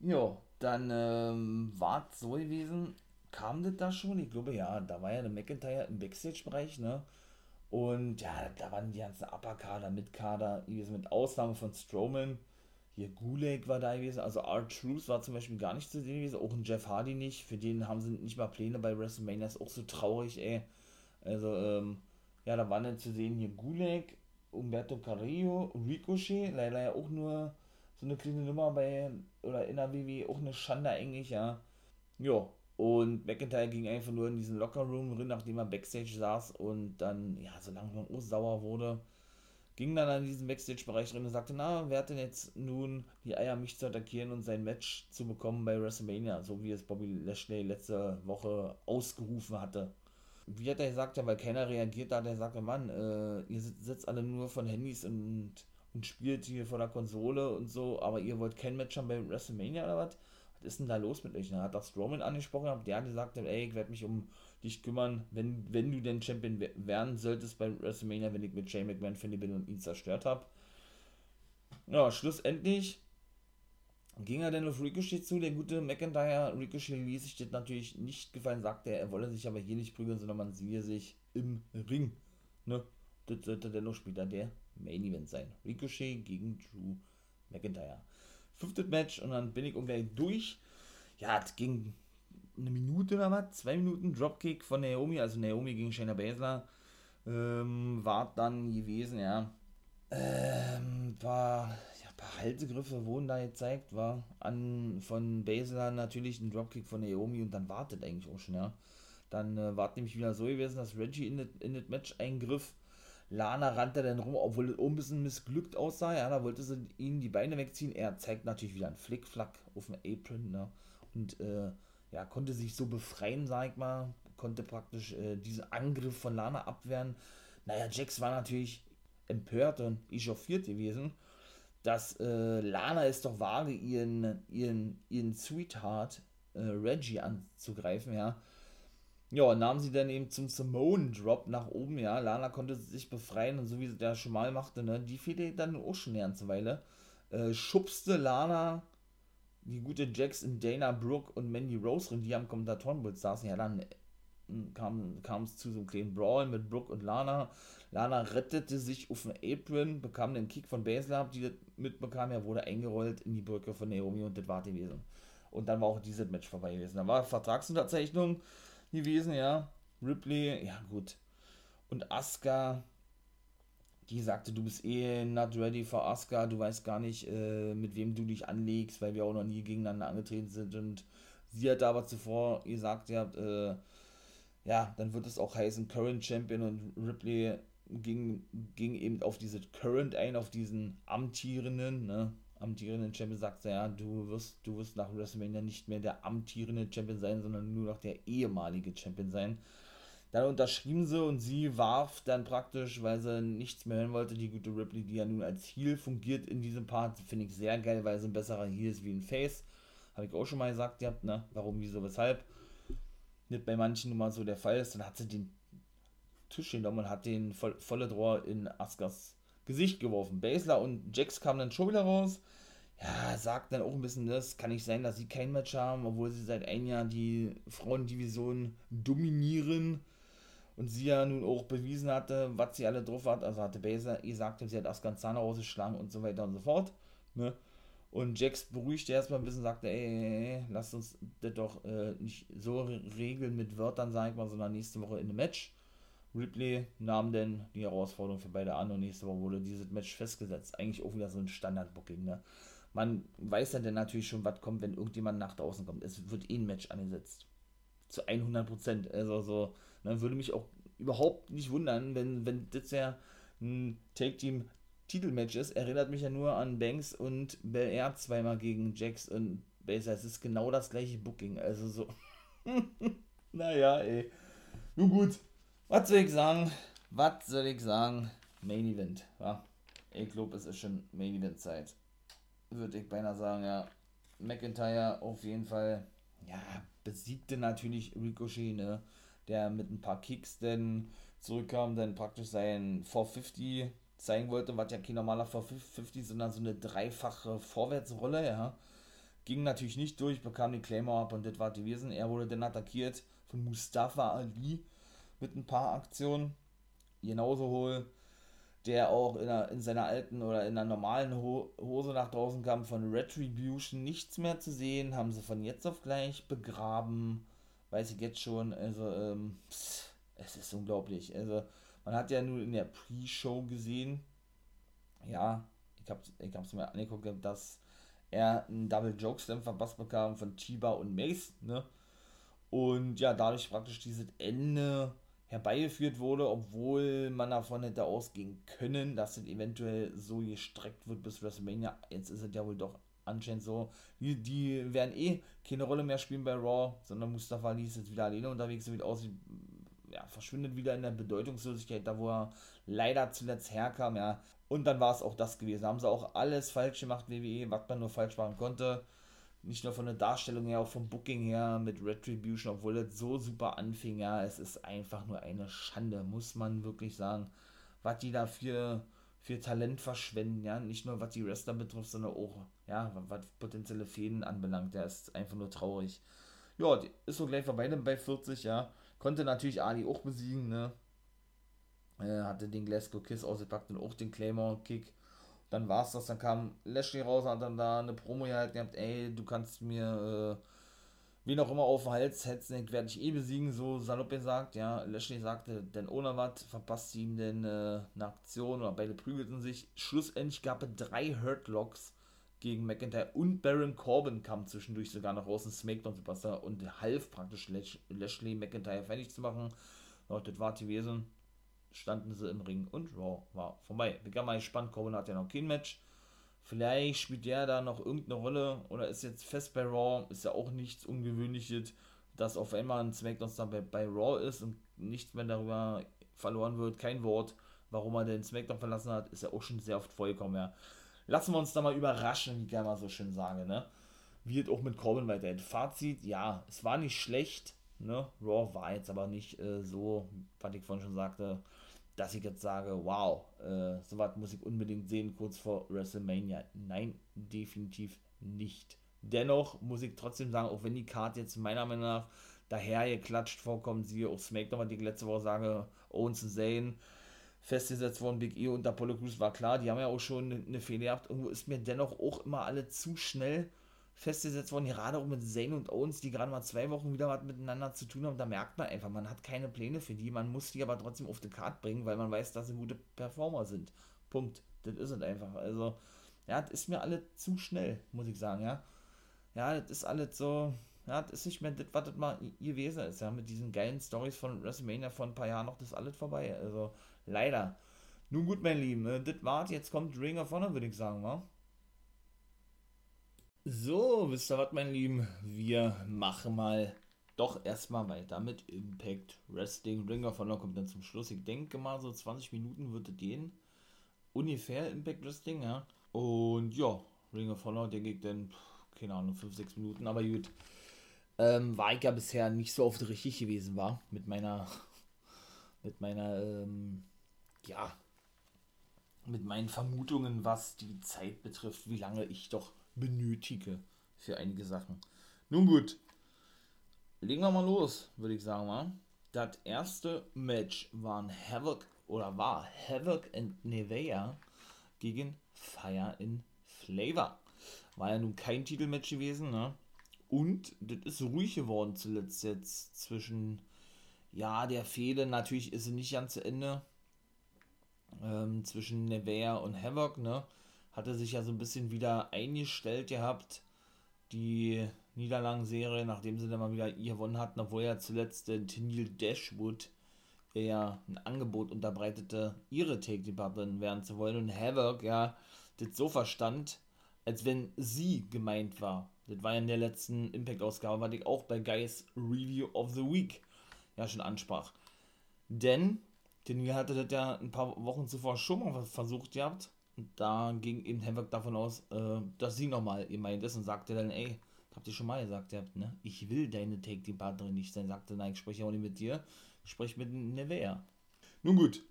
[SPEAKER 1] Ja, dann ähm, war es so gewesen. Kam das da schon? Ich glaube, ja, da war ja der McIntyre im Backstage-Bereich, ne? Und ja, da waren die ganzen Upper-Kader, Mid-Kader, mit Ausnahme von Strowman. Hier Gulag war da gewesen, also R-Truth war zum Beispiel gar nicht zu sehen gewesen, auch ein Jeff Hardy nicht. Für den haben sie nicht mal Pläne bei WrestleMania, ist auch so traurig, ey. Also, ähm, ja, da waren dann zu sehen hier Gulag, Umberto Carrillo, Ricochet, leider ja auch nur so eine kleine Nummer bei, oder in der WWE, auch eine Schande eigentlich, ja. Ja, und McIntyre ging einfach nur in diesen Lockerroom drin, nachdem er Backstage saß und dann, ja, so langsam sauer wurde, ging dann an diesen Backstage-Bereich drin und sagte, na, wer hat denn jetzt nun die Eier, mich zu attackieren und sein Match zu bekommen bei WrestleMania, so wie es Bobby Lashley letzte Woche ausgerufen hatte. Wie hat er gesagt, ja, weil keiner reagiert hat, er sagte, Mann, äh, ihr sitzt alle nur von Handys und, und spielt hier vor der Konsole und so, aber ihr wollt kein Match haben bei WrestleMania oder was? Was ist denn da los mit euch? Er hat das Strowman angesprochen, der hat gesagt, ey, ich werde mich um dich kümmern, wenn, wenn du denn Champion werden solltest bei WrestleMania, wenn ich mit Shane McMahon finde bin und ihn zerstört habe. Ja, schlussendlich ging er dann auf Ricochet zu, der gute McIntyre. Ricochet ließ sich das natürlich nicht gefallen, sagte er, er wolle sich aber hier nicht prügeln, sondern man siehe sich im Ring. Ne? Das sollte dennoch später der Main Event sein. Ricochet gegen Drew McIntyre fünftes Match und dann bin ich ungefähr durch. Ja, es ging eine Minute oder was, zwei Minuten Dropkick von Naomi, also Naomi gegen Shayna Baszler, ähm, war dann gewesen, ja. Ähm, war, ja, ein paar Haltegriffe wurden da gezeigt, war an, von Baszler natürlich ein Dropkick von Naomi und dann wartet eigentlich auch schon, ja. Dann äh, war nämlich wieder so gewesen, dass Reggie in das Match eingriff Lana rannte dann rum, obwohl es ein bisschen missglückt aussah. Ja, da wollte sie ihnen die Beine wegziehen. Er zeigt natürlich wieder einen Flickflack auf dem Apron. Ne? Und äh, ja, konnte sich so befreien, sag ich mal. Konnte praktisch äh, diesen Angriff von Lana abwehren. Naja, Jax war natürlich empört und echauffiert gewesen, dass äh, Lana es doch wage, ihren, ihren, ihren Sweetheart äh, Reggie anzugreifen, ja ja, nahm sie dann eben zum Simone Drop nach oben, ja. Lana konnte sich befreien und so wie sie schon mal machte, ne, die fehlte dann auch schon eine ganze Weile. Äh, schubste Lana die gute in Dana Brooke und Mandy Rose drin, die am Kommentatorenbild saßen, ja, dann äh, kam es zu so einem kleinen Brawl mit Brooke und Lana. Lana rettete sich auf den Apron, bekam den Kick von Basler, die das mitbekam, er wurde eingerollt in die Brücke von Naomi und das war gewesen. Und dann war auch dieses Match vorbei gewesen. Da war Vertragsunterzeichnung gewesen, ja. Ripley, ja gut. Und Asuka, die sagte, du bist eh not ready for Asuka, du weißt gar nicht, äh, mit wem du dich anlegst, weil wir auch noch nie gegeneinander angetreten sind. Und sie hat aber zuvor gesagt, habt, äh, ja, dann wird es auch heißen Current Champion und Ripley ging, ging eben auf diese Current ein, auf diesen amtierenden, ne? Amtierenden Champion sagt ja, du wirst, du wirst nach WrestleMania nicht mehr der amtierende Champion sein, sondern nur noch der ehemalige Champion sein. Dann unterschrieben sie und sie warf dann praktisch, weil sie nichts mehr hören wollte, die gute Ripley, die ja nun als Heel fungiert in diesem Part, finde ich sehr geil, weil sie ein besserer Heel ist wie ein Face. Habe ich auch schon mal gesagt, habt, ne? Warum, wieso, weshalb. Nicht bei manchen nun mal so der Fall ist. Dann hat sie den Tisch genommen und hat den voll, volle Drohr in Askas Gesicht geworfen. Basler und Jax kamen dann schon wieder raus. Ja, sagt dann auch ein bisschen, das kann nicht sein, dass sie kein Match haben, obwohl sie seit einem Jahr die Frauendivision dominieren und sie ja nun auch bewiesen hatte, was sie alle drauf hat. Also hatte Basler gesagt, sie hat Askanzana rausgeschlagen und so weiter und so fort. Ne? Und Jax beruhigte erstmal ein bisschen, sagte, ey, ey, ey lasst uns das doch äh, nicht so regeln mit Wörtern, sag ich mal, sondern nächste Woche in einem Match. Ripley nahm dann die Herausforderung für beide an und nächste Woche wurde dieses Match festgesetzt. Eigentlich auch wieder so ein Standard-Booking, ne? Man weiß ja dann natürlich schon, was kommt, wenn irgendjemand nach draußen kommt. Es wird eh ein Match angesetzt. Zu 100 Prozent. Also so, dann würde mich auch überhaupt nicht wundern, wenn, wenn das ja ein Take-Team Titelmatch ist. Erinnert mich ja nur an Banks und Bel Air zweimal gegen Jax und Baser. Es ist genau das gleiche Booking. Also so. naja, ey. Nun gut. Was soll ich sagen? Was soll ich sagen? Main Event. Ja? Ich glaube, es ist schon Main Event Zeit. Würde ich beinahe sagen, ja. McIntyre auf jeden Fall, ja, besiegte natürlich Ricochet, ne? Der mit ein paar Kicks dann zurückkam, dann praktisch sein 450 zeigen wollte, was ja kein normaler 450, sondern so eine dreifache Vorwärtsrolle, ja. Ging natürlich nicht durch, bekam den Claymore ab und das war gewesen. Er wurde dann attackiert von Mustafa Ali mit ein paar Aktionen. Genauso hohl, der auch in, einer, in seiner alten oder in einer normalen Ho Hose nach draußen kam, von Retribution nichts mehr zu sehen. Haben sie von jetzt auf gleich begraben. Weiß ich jetzt schon. Also, ähm, pss, es ist unglaublich. Also, man hat ja nur in der Pre-Show gesehen, ja, ich habe ich es mir angeguckt, dass er einen Double Joke Slam verpasst bekam von Chiba und Mace, ne? Und ja, dadurch praktisch dieses Ende herbeigeführt wurde, obwohl man davon hätte ausgehen können, dass es eventuell so gestreckt wird bis WrestleMania. Jetzt ist es ja wohl doch anscheinend so. Die, die werden eh keine Rolle mehr spielen bei Raw, sondern Mustafa Ali ist jetzt wieder alleine unterwegs, aus wie ja, verschwindet wieder in der Bedeutungslosigkeit, da wo er leider zuletzt herkam, ja. Und dann war es auch das gewesen. Da haben sie auch alles falsch gemacht, WWE, was man nur falsch machen konnte. Nicht nur von der Darstellung her, auch vom Booking her mit Retribution, obwohl das so super anfing, ja. Es ist einfach nur eine Schande, muss man wirklich sagen. Was die da für, für Talent verschwenden, ja. Nicht nur was die Wrestler betrifft, sondern auch, ja, was potenzielle Fäden anbelangt. Der ist einfach nur traurig. Ja, ist so gleich vorbei bei 40, ja. Konnte natürlich Ali auch besiegen, ne? Er hatte den Glasgow Kiss ausgepackt und auch den Claymore Kick. Dann war es das, dann kam Lashley raus und hat dann da eine Promo gehalten gehabt, ey, du kannst mir äh, wen auch immer auf den Hals hetzen, ich werde dich eh besiegen, so salopp gesagt, ja. Lashley sagte, denn ohne was verpasst ihm denn äh, eine Aktion oder beide prügelten sich. Schlussendlich gab es drei Hurtlocks gegen McIntyre und Baron Corbin kam zwischendurch sogar noch raus, ein Smackdown Superstar und half praktisch Lashley McIntyre fertig zu machen. Ja, das war gewesen. Standen sie im Ring und Raw war vorbei. Bin mal gespannt, Corbin hat ja noch kein Match. Vielleicht spielt der da noch irgendeine Rolle oder ist jetzt fest bei Raw. Ist ja auch nichts Ungewöhnliches, dass auf einmal ein Smackdown dann bei, bei Raw ist und nichts mehr darüber verloren wird. Kein Wort, warum er den Smackdown verlassen hat, ist ja auch schon sehr oft vorgekommen. Ja lassen wir uns da mal überraschen, wie ich gerne mal so schön sage, ne? Wie es auch mit Corbin weiterhin. Fazit, ja, es war nicht schlecht, ne? Raw war jetzt aber nicht äh, so, was ich vorhin schon sagte, dass ich jetzt sage, wow, äh, sowas muss ich unbedingt sehen, kurz vor WrestleMania. Nein, definitiv nicht. Dennoch muss ich trotzdem sagen, auch wenn die Karte jetzt meiner Meinung nach daher geklatscht vorkommt, siehe auch SmackDown, was ich letzte Woche sage, Owens und Zane, festgesetzt worden. Big E und Apollo Crews war klar, die haben ja auch schon eine Fehler gehabt. Irgendwo ist mir dennoch auch immer alle zu schnell festgesetzt worden, gerade auch mit Zane und Owens, die gerade mal zwei Wochen wieder was miteinander zu tun haben. Da merkt man einfach, man hat keine Pläne für die, man muss die aber trotzdem auf die Karte bringen, weil man weiß, dass sie gute Performer sind. Punkt. Das ist es einfach. Also, ja, das ist mir alle zu schnell, muss ich sagen, ja. Ja, das ist alles so, ja, das ist nicht mehr das, was das mal gewesen ist, ja, mit diesen geilen Stories von WrestleMania vor ein paar Jahren noch, das ist alles vorbei. Also, Leider. Nun gut, mein Lieben, äh, das war's. Jetzt kommt Ring of Honor, würde ich sagen, wa? So, wisst ihr was, mein Lieben? Wir machen mal doch erstmal weiter mit Impact Wrestling. Ring of Honor kommt dann zum Schluss. Ich denke mal, so 20 Minuten wird es gehen. Ungefähr Impact Wrestling, ja. Und ja, Ring of Honor, der geht dann, keine Ahnung, 5, 6 Minuten, aber gut. Ähm, war ich ja bisher nicht so oft richtig gewesen war mit meiner mit meiner ähm, ja, mit meinen Vermutungen, was die Zeit betrifft, wie lange ich doch benötige für einige Sachen. Nun gut, legen wir mal los, würde ich sagen mal. Das erste Match waren Havoc oder war Havoc and Nevea gegen Fire in Flavor. War ja nun kein Titelmatch gewesen, ne? Und das ist ruhig geworden zuletzt jetzt zwischen Ja, der Fehler, natürlich ist sie nicht ganz zu Ende. Ähm, zwischen Nevea und Havoc, ne? Hatte sich ja so ein bisschen wieder eingestellt gehabt. Die Niederlagenserie, nachdem sie dann mal wieder gewonnen hatten, obwohl ja zuletzt äh, Tennille Dashwood ja ein Angebot unterbreitete, ihre Take-Departnerin werden zu wollen und Havoc ja das so verstand, als wenn sie gemeint war. Das war ja in der letzten Impact-Ausgabe, was ich auch bei Guys Review of the Week ja schon ansprach. Denn Tennille hatte das ja ein paar Wochen zuvor schon mal versucht gehabt. Da ging eben Havoc davon aus, äh, dass sie nochmal gemeint ist und sagte dann, ey, habt ihr schon mal gesagt, ihr habt, ne? Ich will deine Take-Team-Partnerin nicht sein. Sagte, nein, ich spreche auch nicht mit dir. Ich spreche mit Nevea. Nun gut.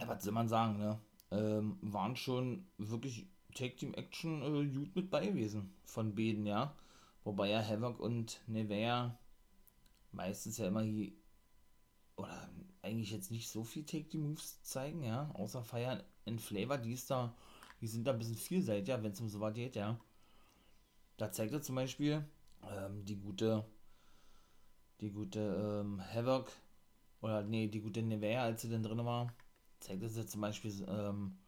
[SPEAKER 1] Ja, was soll man sagen, ne? Ähm, waren schon wirklich Take-Team-Action äh, gut mit bei gewesen. Von beiden, ja. Wobei ja Havoc und Nevea meistens ja immer hier, oder eigentlich jetzt nicht so viel Take-Team-Moves zeigen, ja. Außer Fire and Flavor, die ist da, die sind da ein bisschen vielseitig, ja, wenn es um so was geht, ja. Da zeigt er zum Beispiel ähm, die gute, die gute ähm, Havoc, oder nee, die gute Nevea, als sie denn drin war, zeigt es zum Beispiel, ähm,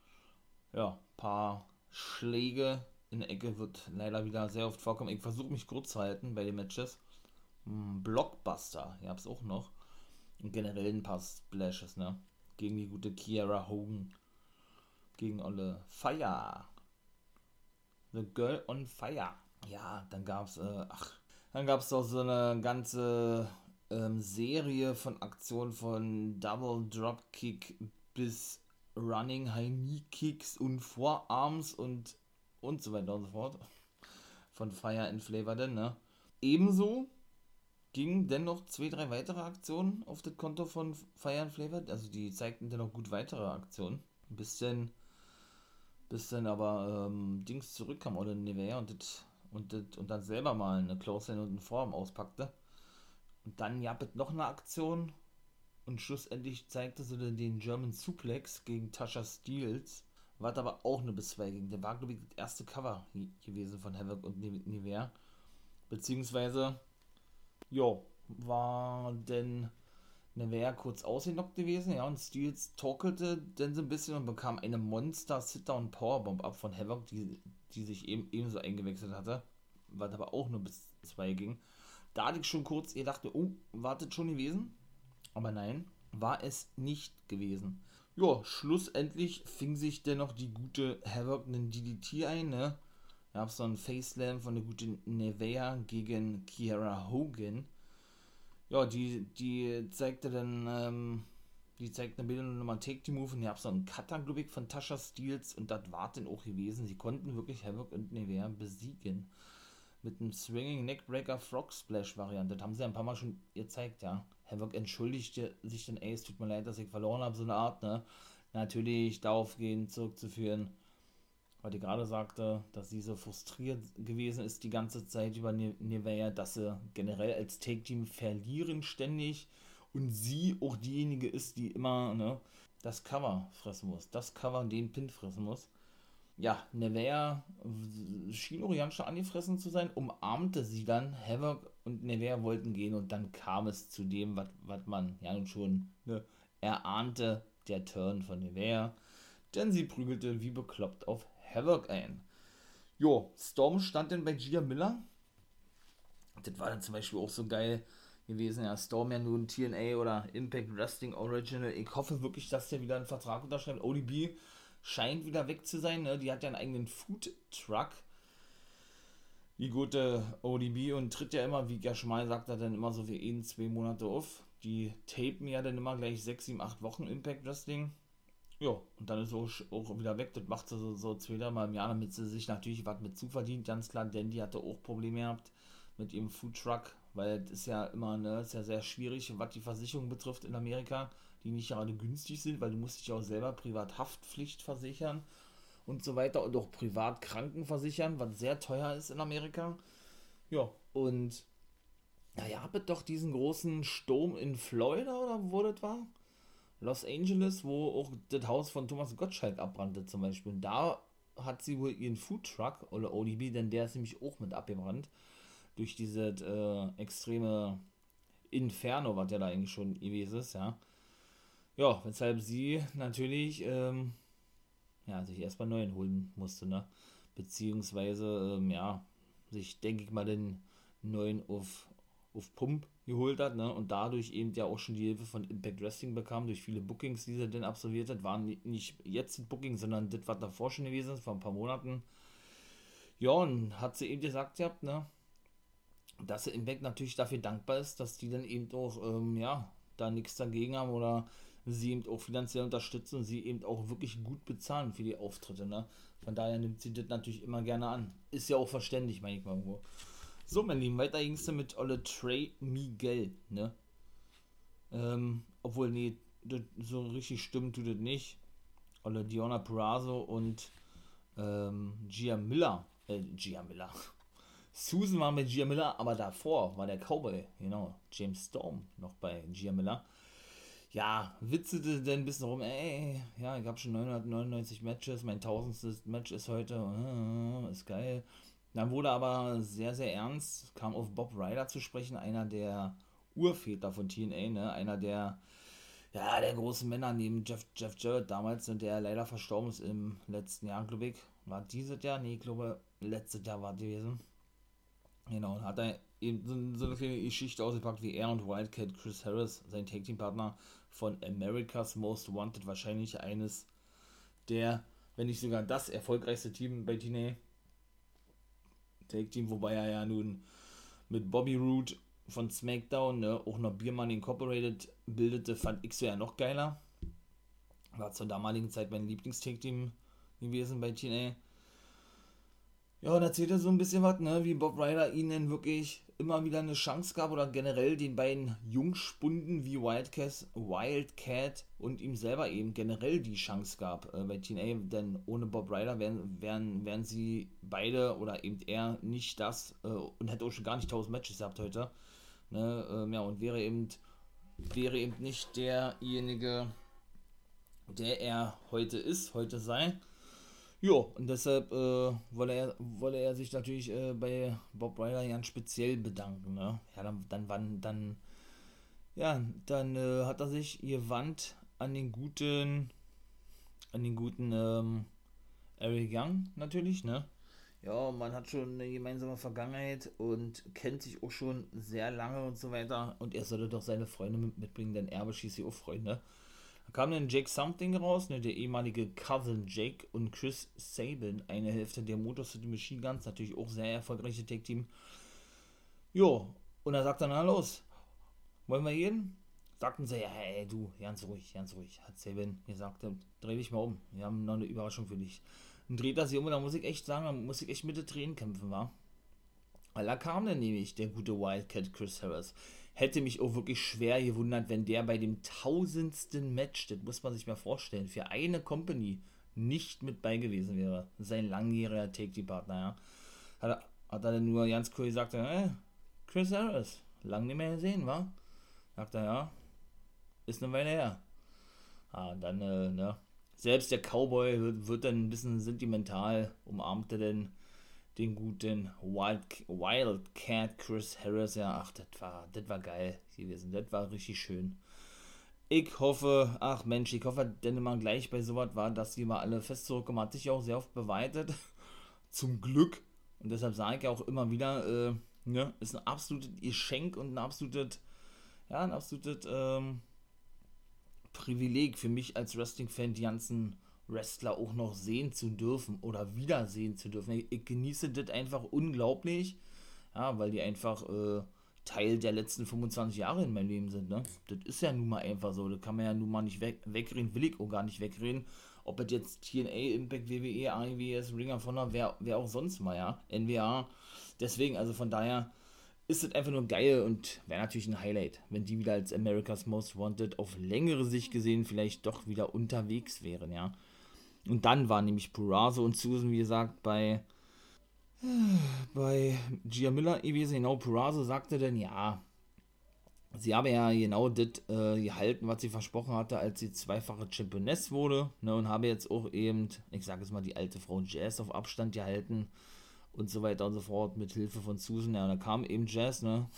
[SPEAKER 1] ja, paar Schläge in der Ecke wird leider wieder sehr oft vorkommen. Ich versuche mich kurz zu halten bei den Matches. Hm, Blockbuster, ihr habt es auch noch. Und generell ein paar Splashes, ne? Gegen die gute Kiara Hogan. Gegen alle Fire. The Girl on Fire ja, dann gab es, äh, ach, dann gab es doch so eine ganze ähm, Serie von Aktionen von Double Dropkick bis Running High Knee Kicks und Vorarms und und so weiter und so fort. Von Fire and Flavor denn, ne? Ebenso gingen dennoch zwei, drei weitere Aktionen auf das Konto von Fire and Flavor. Also die zeigten dennoch gut weitere Aktionen. Bis denn, bis dann aber ähm, Dings zurückkam oder Nevea und das und, und dann selber mal eine Close-Line und eine Form auspackte. Und dann gab noch eine Aktion und schlussendlich zeigte sie den German Suplex gegen Tasha Steels. War aber auch eine Bezweigung. Der war, glaube ich, das erste Cover gewesen von Havoc und Nivea. Beziehungsweise, jo, war denn Nivea kurz ausgenockt gewesen, ja, und Steels torkelte dann so ein bisschen und bekam eine Monster Sit-Down Powerbomb ab von Havoc, die die sich eben ebenso eingewechselt hatte, was aber auch nur bis zwei ging. Da hatte ich schon kurz ihr dachte, oh, wartet schon gewesen? Aber nein, war es nicht gewesen. Ja, schlussendlich fing sich dennoch die gute Havoc einen DDT ein, ne? Gab so einen Facelam von der guten Nevea gegen Kiara Hogan. Ja, die, die zeigte dann ähm, die zeigt eine Bilder nochmal Take the Move und ihr habt so einen Cutter, glaube ich, von Tasha Steels und das war dann auch gewesen. Sie konnten wirklich Havoc und Nevea besiegen. Mit einem Swinging Neckbreaker Frog Splash Variante. Das haben sie ein paar Mal schon gezeigt, ja. Havoc entschuldigte sich dann, ey, es tut mir leid, dass ich verloren habe, so eine Art, ne. Natürlich darauf gehen zurückzuführen, weil ich gerade sagte, dass sie so frustriert gewesen ist die ganze Zeit über Nevea, dass sie generell als Take-Team verlieren ständig und sie auch diejenige ist, die immer ne, das Cover fressen muss. Das Cover den Pin fressen muss. Ja, Nevea schien Oriantische angefressen zu sein, umarmte sie dann. Havoc und Nevea wollten gehen und dann kam es zu dem, was man ja nun schon ne, erahnte, der Turn von Nevea. Denn sie prügelte wie bekloppt auf Havoc ein. Jo, Storm stand dann bei Gia Miller. Das war dann zum Beispiel auch so geil gewesen. Ja, Storm ja nun TNA oder Impact Wrestling Original. Ich hoffe wirklich, dass der wieder einen Vertrag unterschreibt. ODB scheint wieder weg zu sein. Ne? Die hat ja einen eigenen Food Truck. Die gute ODB und tritt ja immer, wie ich ja schon mal sagt, dann immer so wie in zwei Monate auf. Die tapen ja dann immer gleich 6, 7, 8 Wochen Impact Wrestling. Ja, und dann ist auch, auch wieder weg. Das macht sie so, so zweimal Mal im Jahr, damit sie sich natürlich was mit zuverdient, ganz klar. Denn die hatte auch Probleme gehabt mit ihrem Food Truck weil es ist ja immer, ne, ist ja sehr schwierig, was die Versicherung betrifft in Amerika, die nicht gerade günstig sind, weil du musst dich auch selber Privathaftpflicht versichern und so weiter und auch privat Krankenversichern, was sehr teuer ist in Amerika. Ja, und naja, habt doch diesen großen Sturm in Florida oder wo das war? Los Angeles, wo auch das Haus von Thomas Gottschalk abbrannte zum Beispiel. Und da hat sie wohl ihren Foodtruck oder ODB, denn der ist nämlich auch mit abgebrannt durch diese äh, extreme Inferno, was ja da eigentlich schon gewesen ist, ja. Ja, weshalb sie natürlich, ähm, ja, sich erstmal neuen holen musste, ne? Beziehungsweise, ähm, ja, sich, denke ich mal, den neuen auf, auf Pump geholt hat, ne? Und dadurch eben ja auch schon die Hilfe von Impact Wrestling bekam, durch viele Bookings, die sie dann absolviert hat, waren nicht jetzt Bookings, sondern das, was davor schon gewesen ist, vor ein paar Monaten. Ja, und hat sie eben gesagt gehabt, ne? Dass Impact natürlich dafür dankbar ist, dass die dann eben auch, ähm, ja, da nichts dagegen haben oder sie eben auch finanziell unterstützen und sie eben auch wirklich gut bezahlen für die Auftritte, ne? Von daher nimmt sie das natürlich immer gerne an. Ist ja auch verständlich, manchmal irgendwo. So, mein Lieben, weiter ging es mit Olle Trey Miguel, ne? Ähm, obwohl, nee, so richtig stimmt tut das nicht. Olle Diona Perazo und ähm, Gia Miller, äh, Gia Miller. Susan war mit Gia Miller, aber davor war der Cowboy, genau, James Storm noch bei Gia Miller. Ja, witzete denn ein bisschen rum, ey, ja, ich habe schon 999 Matches, mein tausendstes Match ist heute, äh, ist geil. Dann wurde aber sehr, sehr ernst, kam auf Bob Ryder zu sprechen, einer der Urväter von TNA, ne? einer der, ja, der großen Männer neben Jeff, Jeff Jarrett damals, und der leider verstorben ist im letzten Jahr, glaube ich. War dieses Jahr? Nee, ich glaube, letztes Jahr war gewesen. Genau, und hat er eben so, so eine kleine Geschichte ausgepackt, wie er und Wildcat Chris Harris, sein Tag Team Partner von America's Most Wanted, wahrscheinlich eines der, wenn nicht sogar das erfolgreichste Team bei TNA Take Team, wobei er ja nun mit Bobby Roode von SmackDown ne, auch noch Biermann Incorporated bildete, fand ich so ja noch geiler. War zur damaligen Zeit mein Lieblings-Take-Team gewesen bei TNA. Ja, und erzählt er so ein bisschen was, ne, wie Bob Ryder ihnen wirklich immer wieder eine Chance gab oder generell den beiden Jungspunden wie Wildcat, Wildcat und ihm selber eben generell die Chance gab äh, bei TNA, denn ohne Bob Ryder wären, wären, wären sie beide oder eben er nicht das äh, und hätte auch schon gar nicht 1000 Matches gehabt heute. Ne, ähm, ja, und wäre eben, wäre eben nicht derjenige, der er heute ist, heute sei. Ja, und deshalb äh, wolle, er, wolle er sich natürlich äh, bei Bob Ryder ganz speziell bedanken. Ne? Ja, dann, dann, wann, dann, ja, dann äh, hat er sich gewandt an den guten, an den guten ähm, Eric Young natürlich, ne? Ja, man hat schon eine gemeinsame Vergangenheit und kennt sich auch schon sehr lange und so weiter. Und er sollte doch seine Freunde mitbringen, denn er beschießt sie auch Freunde. Da kam dann Jake Something raus, ne, der ehemalige Cousin Jake und Chris Sabin, eine Hälfte der Motor City Machine Guns, natürlich auch sehr erfolgreiche Tag-Team. Jo, und er sagt dann, na los, wollen wir gehen? Sagten sie, ja, hey, du, ganz ruhig, ganz ruhig, hat Sabin gesagt, dreh dich mal um, wir haben noch eine Überraschung für dich. Und dreht er sich um und da muss ich echt sagen, da muss ich echt mit den Tränen kämpfen, war. Weil da kam dann nämlich der gute Wildcat Chris Harris hätte mich auch wirklich schwer gewundert, wenn der bei dem tausendsten Match, das muss man sich mal vorstellen, für eine Company nicht mit bei gewesen wäre. Sein langjähriger Take-Team-Partner, ja. Hat er, hat er dann nur ganz cool gesagt, hey, Chris Harris, lang nicht mehr gesehen, wa? Sagt er, ja, ist eine Weile her. Ah, dann, äh, ne, selbst der Cowboy wird, wird dann ein bisschen sentimental, umarmte denn den guten Wild, Wildcat Chris Harris. Ja, ach, das war, das war geil gewesen. Das war richtig schön. Ich hoffe, ach Mensch, ich hoffe, denn immer gleich bei sowas war, dass die mal alle fest zurückkommen. Hat sich auch sehr oft beweitet. Zum Glück. Und deshalb sage ich ja auch immer wieder, äh, ne, ist ein absolutes Geschenk und ein absolutes, ja, ein absolutes ähm, Privileg für mich als Wrestling-Fan, die ganzen Wrestler auch noch sehen zu dürfen oder wiedersehen zu dürfen. Ich, ich genieße das einfach unglaublich, ja, weil die einfach äh, Teil der letzten 25 Jahre in meinem Leben sind. Ne? Das ist ja nun mal einfach so. Das kann man ja nun mal nicht weg, wegreden, will ich auch gar nicht wegreden. Ob es jetzt TNA, Impact, WWE, AEWS, Ring of Honor, wer, wer auch sonst mal, ja. NWA. Deswegen, also von daher ist es einfach nur geil und wäre natürlich ein Highlight, wenn die wieder als America's Most Wanted auf längere Sicht gesehen vielleicht doch wieder unterwegs wären, ja. Und dann waren nämlich Purazo und Susan, wie gesagt, bei, bei Gia Miller gewesen. Genau, Purazo sagte dann, ja, sie habe ja genau das äh, gehalten, was sie versprochen hatte, als sie zweifache Championess wurde. Ne, und habe jetzt auch eben, ich sage jetzt mal, die alte Frau Jazz auf Abstand gehalten und so weiter und so fort mit Hilfe von Susan. Ja, da kam eben Jazz, ne?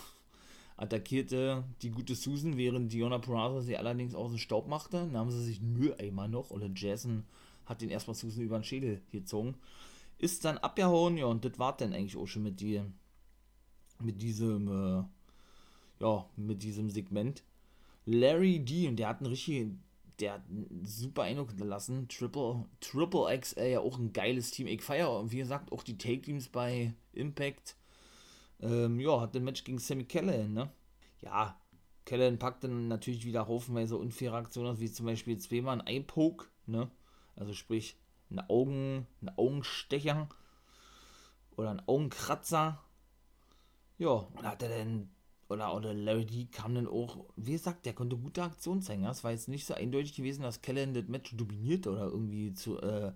[SPEAKER 1] attackierte die gute Susan, während Diona Purrazzo sie allerdings aus dem Staub machte. Dann haben sie sich Mülleimer noch, oder Jason hat den erstmal Susan über den Schädel gezogen. Ist dann abgehauen, ja, und das war dann eigentlich auch schon mit, die, mit diesem, äh, ja, mit diesem Segment. Larry D, und der hat einen richtig, der hat einen super Eindruck hinterlassen. Triple, Triple XL, ja auch ein geiles Team. Ich feiere, wie gesagt, auch die Take-Teams bei Impact. Ähm, ja, hat ein Match gegen Sammy Callahan, ne? Ja, Callahan packt dann natürlich wieder haufenweise unfaire Aktionen wie zum Beispiel zweimal ein Eye-Poke, ne? Also sprich, ein Augen, ein Augenstecher oder ein Augenkratzer. Ja, und hat er denn oder, oder Larry D kam dann auch, wie gesagt, der konnte gute Aktionen zeigen. Es war jetzt nicht so eindeutig gewesen, dass Kellen das Match dominiert oder irgendwie zu, äh,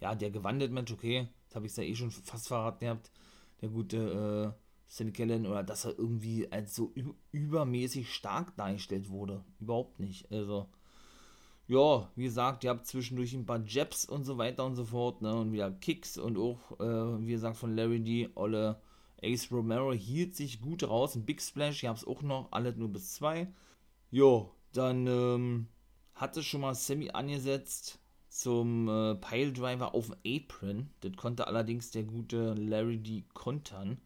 [SPEAKER 1] ja, der gewandelt Match, okay, das habe ich ja eh schon fast verraten gehabt, der gute äh, Sammy Kellen, oder dass er irgendwie als so übermäßig stark dargestellt wurde. Überhaupt nicht. Also, ja, wie gesagt, ihr habt zwischendurch ein paar Jabs und so weiter und so fort, ne, und wieder Kicks und auch, äh, wie gesagt, von Larry D, Olle Ace Romero hielt sich gut raus. Ein Big Splash, habe es auch noch, alle nur bis zwei. Jo, dann ähm, hatte schon mal Sammy angesetzt zum äh, Piledriver auf dem Apron. Das konnte allerdings der gute Larry D kontern,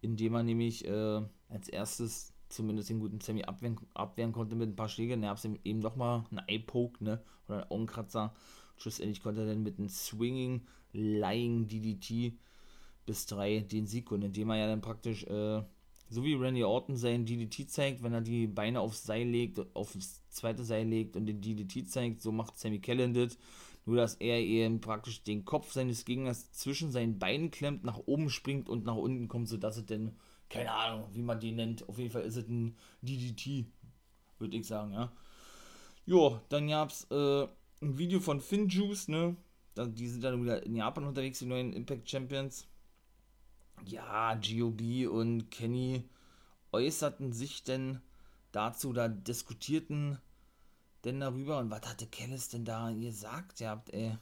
[SPEAKER 1] indem er nämlich äh, als erstes zumindest den guten Sammy abwehren, abwehren konnte mit ein paar Schlägen. Er hat eben nochmal einen Eye-Poke, ne? Oder einen Augenkratzer. Schlussendlich konnte er dann mit einem Swinging Lying DDT bis 3 den Sieg und indem er ja dann praktisch, äh, so wie Randy Orton seinen DDT zeigt, wenn er die Beine aufs Seil legt, aufs zweite Seil legt und den DDT zeigt, so macht Sammy Kellen das. Nur, dass er eben praktisch den Kopf seines Gegners zwischen seinen Beinen klemmt, nach oben springt und nach unten kommt, sodass es dann, keine Ahnung, wie man den nennt, auf jeden Fall ist es ein DDT, würde ich sagen, ja. Jo, dann gab es äh, ein Video von Finn Juice, ne? Die sind dann wieder in Japan unterwegs, die neuen Impact Champions ja, GOB und Kenny äußerten sich denn dazu, da diskutierten denn darüber und was hatte Kellis denn da gesagt? Ihr habt, ey.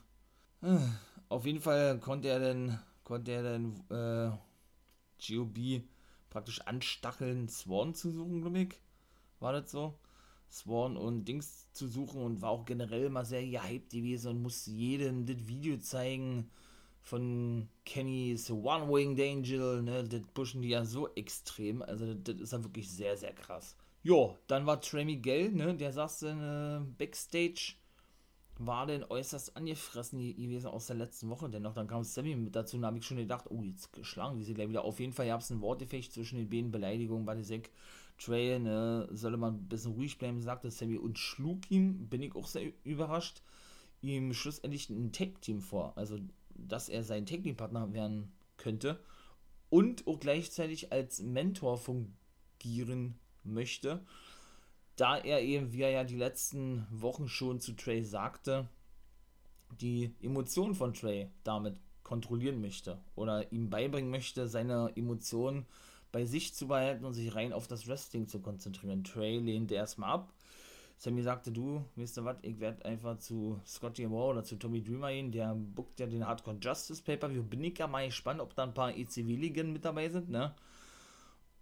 [SPEAKER 1] Auf jeden Fall konnte er denn, konnte er denn, äh, GOB praktisch anstacheln, Swan zu suchen, glaube ich. War das so? Swan und Dings zu suchen und war auch generell mal sehr gehypt gewesen und musste jedem das Video zeigen von Kennys One-Winged Angel, ne, das pushen die ja so extrem, also das, ist ja wirklich sehr, sehr krass. Jo, dann war Trey Miguel, ne, der saß in äh, Backstage, war denn äußerst angefressen gewesen aus der letzten Woche, dennoch dann kam Sammy mit dazu, und habe ich schon gedacht, oh, jetzt geschlagen, wie sie gleich wieder, auf jeden Fall. Gab es ein Wortefecht zwischen den beiden Beleidigungen, bei der Sek, Trey, ne, solle man ein bisschen ruhig bleiben, sagte Sammy und schlug ihm, bin ich auch sehr überrascht, ihm schlussendlich ein Tag-Team vor, also dass er sein Technikpartner werden könnte und auch gleichzeitig als Mentor fungieren möchte, da er eben, wie er ja die letzten Wochen schon zu Trey sagte, die Emotionen von Trey damit kontrollieren möchte oder ihm beibringen möchte, seine Emotionen bei sich zu behalten und sich rein auf das Wrestling zu konzentrieren. Trey lehnte erstmal ab, Sammy sagte, du, weißt du was, ich werde einfach zu Scotty Moore oder zu Tommy Dreamer gehen, der bookt ja den Hardcore Justice Paper. Wir bin ich ja mal gespannt, ob da ein paar ECW-Ligen mit dabei sind, ne?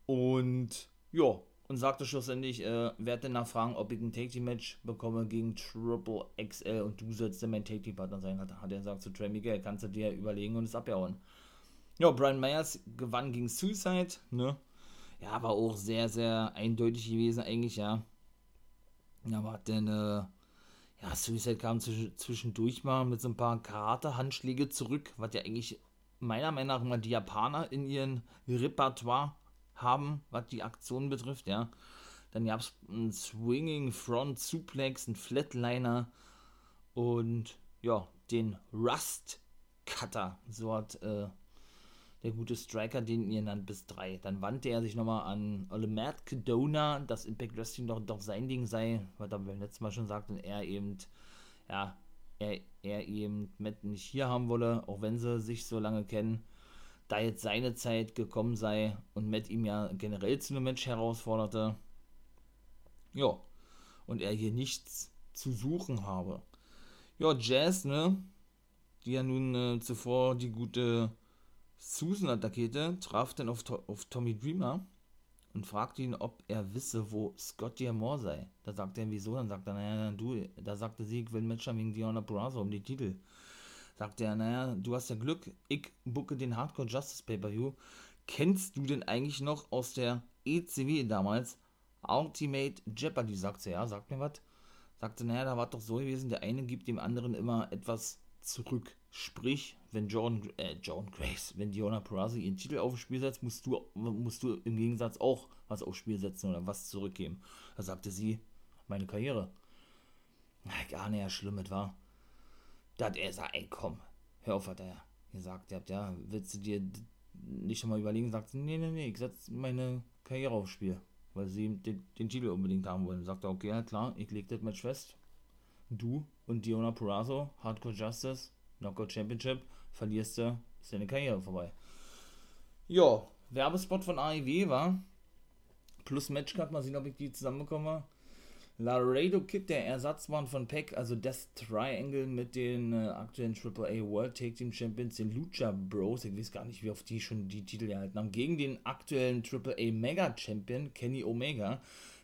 [SPEAKER 1] Und, ja, und sagte schlussendlich, äh, werde nachfragen, ob ich ein Take Team Match bekomme gegen Triple XL und du sollst dann mein Take Team Partner sein, hat, hat er gesagt zu Trey Miguel, kannst du dir überlegen und es abhauen. Ja, Brian Myers gewann gegen Suicide, ne? Ja, war auch sehr, sehr eindeutig gewesen eigentlich, ja. Aber hat denn, äh, ja, Suicide kam zwischendurch mal mit so ein paar Karate-Handschläge zurück, was ja eigentlich meiner Meinung nach immer die Japaner in ihrem Repertoire haben, was die Aktionen betrifft, ja. Dann gab es einen Swinging Front Suplex, einen Flatliner und ja, den Rust Cutter. So hat äh, der gute Striker, den ihr nannt, bis drei. Dann wandte er sich nochmal an Ole Cadona, dass Impact Wrestling doch, doch sein Ding sei, weil er beim letzten Mal schon sagte, er eben, ja, er, er eben Matt nicht hier haben wolle, auch wenn sie sich so lange kennen, da jetzt seine Zeit gekommen sei und Matt ihm ja generell zu einem Match herausforderte. Ja, und er hier nichts zu suchen habe. Ja, Jazz, ne, die ja nun äh, zuvor die gute Susan attackierte, traf dann auf, auf Tommy Dreamer und fragt ihn, ob er wisse, wo Scott D'Amore sei. Da sagt er, wieso? Dann sagt er, naja, du, da sagte sie, ich will ein Match haben wegen Diana Purrazzo um die Titel. Sagt er, naja, du hast ja Glück, ich bucke den Hardcore Justice Pay-Per-View. Kennst du denn eigentlich noch aus der ECW damals Ultimate Jeopardy? Sagt er, ja, sagt mir was. Sagte, naja, da war doch so gewesen, der eine gibt dem anderen immer etwas zurück. Sprich, wenn John, äh, John Grace, wenn Diona Purrazzo ihren Titel aufs Spiel setzt, musst du, musst du im Gegensatz auch was aufs Spiel setzen oder was zurückgeben. Da sagte sie, meine Karriere. Na, gar nicht ja schlimm, es war. Da hat er gesagt, ey, komm, hör auf, hat er gesagt. Ihr ja, willst du dir nicht schon mal überlegen? Sagt nee, nee, nee, ich setze meine Karriere aufs Spiel, weil sie den, den Titel unbedingt haben wollen. Sagt er, okay, ja klar, ich leg das Match fest. Du und Diona Purrazzo, Hardcore Justice, Knockout Championship, verlierst du, ist deine Karriere vorbei. Ja, Werbespot von AEW war. Plus Matchcard, mal sehen, ob ich die zusammenbekomme. Laredo Kid, der Ersatzmann von Peck, also Death Triangle mit den äh, aktuellen AAA World Tag Team Champions, den Lucha Bros, ich weiß gar nicht, wie oft die schon die Titel erhalten haben, gegen den aktuellen AAA Mega Champion, Kenny Omega.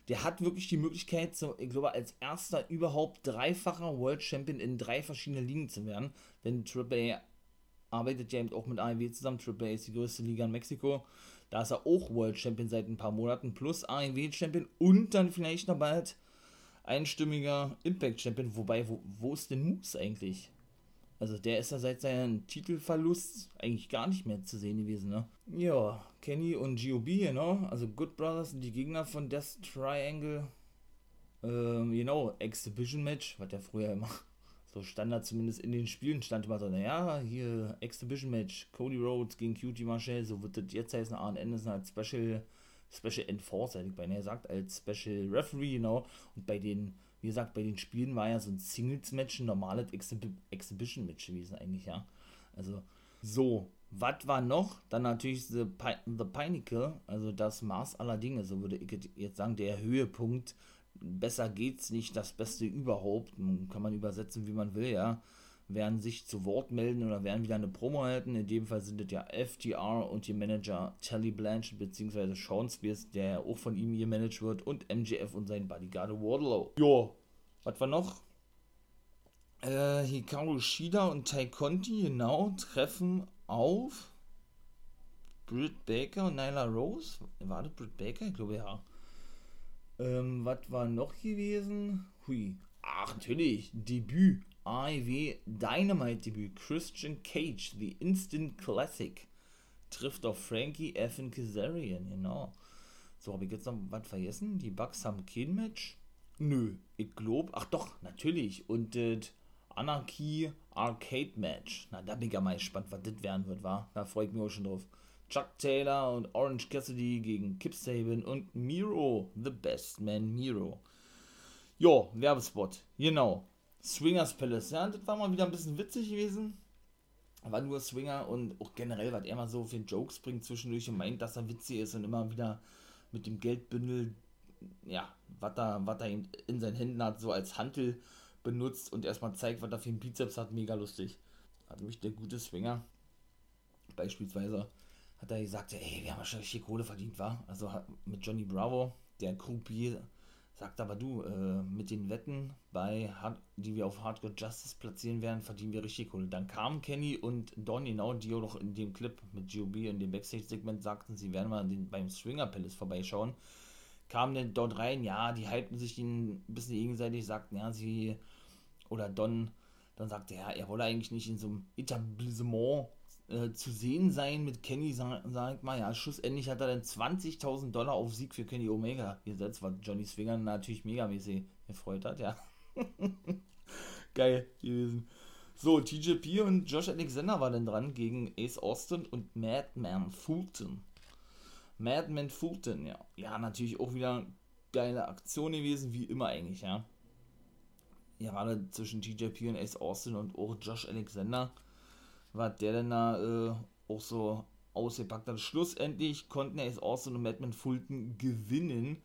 [SPEAKER 1] Der hat wirklich die Möglichkeit, so, ich glaube, als erster überhaupt dreifacher World Champion in drei verschiedenen Ligen zu werden. Denn AAA arbeitet ja eben auch mit AEW zusammen. AAA ist die größte Liga in Mexiko. Da ist er auch World Champion seit ein paar Monaten, plus AEW Champion und dann vielleicht noch bald einstimmiger Impact Champion. Wobei, wo, wo ist denn Moose eigentlich? Also der ist ja seit seinem Titelverlust eigentlich gar nicht mehr zu sehen gewesen, ne? Ja, Kenny und GOB, genau. Also Good Brothers sind die Gegner von Death Triangle. Ähm, genau, Exhibition Match, was der früher immer so Standard zumindest in den Spielen stand immer so, naja, hier Exhibition Match, Cody Rhodes gegen Cutie Marshall, so wird das jetzt heißen, A und als Special, Special Enforcer, hätte ich beinahe gesagt, als Special Referee, genau, und bei den, wie gesagt, bei den Spielen war ja so ein Singles-Match, ein normales Exhib Exhibition-Match gewesen eigentlich, ja, also, so, was war noch? Dann natürlich The, Pi The Pinnacle, also das Maß aller Dinge, so würde ich jetzt sagen, der Höhepunkt. Besser geht's nicht, das Beste überhaupt, kann man übersetzen, wie man will, ja, werden sich zu Wort melden oder werden wieder eine Promo halten. In dem Fall sind es ja FTR und ihr Manager Telly Blanchett bzw. Sean Spears, der ja auch von ihm gemanagt wird, und MJF und sein Bodyguard Wardlow. Jo, was war noch? Äh, Hikaru Shida und Tai Conti, genau, treffen auf Britt Baker und Nyla Rose. War das Britt Baker? Ich glaube ja. Ähm, was war noch gewesen? Hui. Ach, natürlich. Debüt. AEW Dynamite Debüt. Christian Cage, The Instant Classic. Trifft auf Frankie F. Kazarian, genau. So, habe ich jetzt noch was vergessen? Die Bugs haben kein Match? Nö, ich glaube. Ach doch, natürlich. Und das Anarchy Arcade Match. Na, da bin ich ja mal gespannt, was das werden wird, wa? Da freue ich mich auch schon drauf. Chuck Taylor und Orange Cassidy gegen Kip Saban und Miro, the best man Miro. Jo, Werbespot, genau. Swingers Palace, ja, das war mal wieder ein bisschen witzig gewesen. War nur Swinger und auch generell, was er mal so für Jokes bringt zwischendurch und meint, dass er witzig ist und immer wieder mit dem Geldbündel, ja, was er, was er in seinen Händen hat, so als Hantel benutzt und erstmal zeigt, was er für einen Bizeps hat, mega lustig. Hat mich der gute Swinger beispielsweise hat er gesagt, ey, wir haben schon richtig Kohle verdient, war. Also mit Johnny Bravo, der Croupier, sagt aber du, äh, mit den Wetten, bei Hard die wir auf Hardcore Justice platzieren werden, verdienen wir richtig Kohle. Dann kamen Kenny und Don, genau, die auch noch in dem Clip mit GOB in dem Backstage-Segment sagten, sie werden mal den, beim Swinger Palace vorbeischauen. Kamen dann dort rein, ja, die hypten sich ein bisschen gegenseitig, sagten, ja, sie, oder Don, dann sagte er, er wolle eigentlich nicht in so einem Etablissement äh, zu sehen sein mit Kenny, sag, sag mal, ja, schlussendlich hat er dann 20.000 Dollar auf Sieg für Kenny Omega gesetzt, was Johnny Swinger natürlich megamäßig gefreut hat, ja. Geil gewesen. So, TJP und Josh Alexander waren dann dran gegen Ace Austin und Madman Fulton. Madman Fulton, ja. Ja, natürlich auch wieder geile Aktion gewesen, wie immer eigentlich, ja. Ja, gerade zwischen TJP und Ace Austin und auch Josh Alexander was der denn da äh, auch so ausgepackt hat. Schlussendlich konnten Ace Austin und Madman Fulton gewinnen,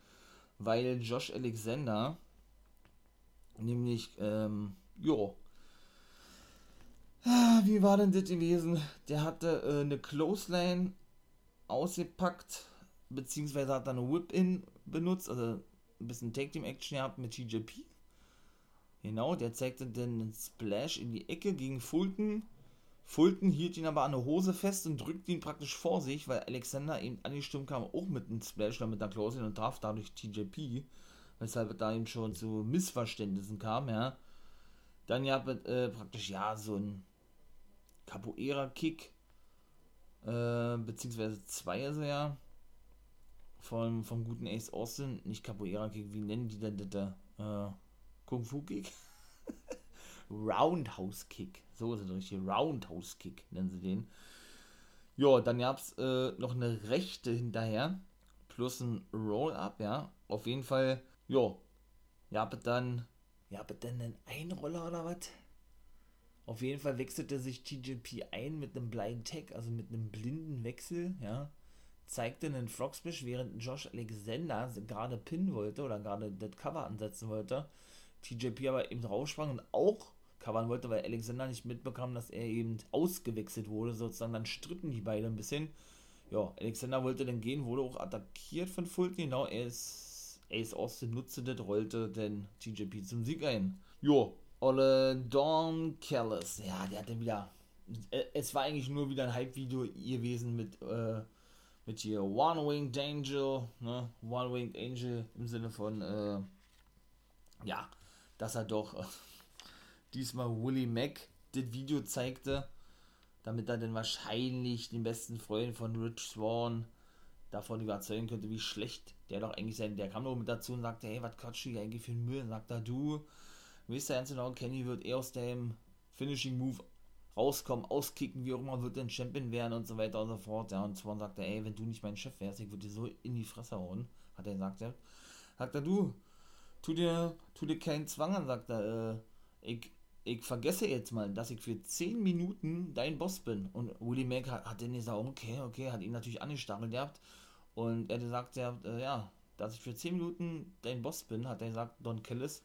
[SPEAKER 1] weil Josh Alexander nämlich, ähm, jo, ah, wie war denn das gewesen? Der hatte äh, eine Clothesline ausgepackt, beziehungsweise hat dann eine Whip-In benutzt, also ein bisschen Tag-Team-Action gehabt mit TJP. Genau, der zeigte dann einen Splash in die Ecke gegen Fulton. Fulton hielt ihn aber an der Hose fest und drückte ihn praktisch vor sich, weil Alexander eben an die Stimme kam, auch mit einem Splash oder mit einer Closing und traf dadurch TJP, weshalb da eben schon zu Missverständnissen kam, ja. Dann ja äh, praktisch, ja, so ein Capoeira-Kick, äh, beziehungsweise zwei also ja, vom, vom guten Ace Austin, nicht Capoeira-Kick, wie nennen die denn das da? Äh, Kung-Fu-Kick? Roundhouse-Kick. So ist es richtig. Roundhouse-Kick nennen sie den. Ja, dann gab es äh, noch eine rechte hinterher. Plus ein Roll-Up, ja. Auf jeden Fall, ja. Ja, aber dann. Ja, aber dann ein Einroller oder was? Auf jeden Fall wechselte sich TJP ein mit einem Blind Tag, also mit einem blinden Wechsel, ja. Zeigte einen Frog während Josh Alexander gerade pinnen wollte oder gerade das Cover ansetzen wollte. TJP aber eben raussprang und auch covern wollte, weil Alexander nicht mitbekam, dass er eben ausgewechselt wurde, sozusagen. Dann stritten die beiden ein bisschen. Ja, Alexander wollte dann gehen, wurde auch attackiert von Fulton. Genau, er ist Ace Austin nutzte das, rollte dann TJP zum Sieg ein. Jo, Olle Dawn Callis. Ja, der hatte wieder. Äh, es war eigentlich nur wieder ein Hype-Video gewesen mit, äh, mit hier One-Winged Angel, ne? One-Winged Angel im Sinne von, äh, ja, dass er doch äh, diesmal Willie Mack das Video zeigte, damit er dann wahrscheinlich den besten Freund von Rich Swan davon überzeugen könnte, wie schlecht der doch eigentlich sein. Der kam nur mit dazu und sagte, hey, was quatsch du eigentlich für ein Müll? Und sagt er, du, weißt du ganz genau, Kenny wird eher aus dem Finishing Move rauskommen, auskicken, wie auch immer, wird dann Champion werden und so weiter und so fort. Ja, und Swan sagte, ey, wenn du nicht mein Chef wärst, ich würde dir so in die Fresse hauen, hat er gesagt, ja. Sagt er, du, tu dir, tu dir keinen Zwang an, sagt er, äh, ich, ich vergesse jetzt mal, dass ich für 10 Minuten dein Boss bin. Und Willie Mack hat, hat dann gesagt, okay, okay, hat ihn natürlich angestachelt gehabt. Und er hat gesagt, ja, äh, ja, dass ich für 10 Minuten dein Boss bin, hat er gesagt, Don Kellis.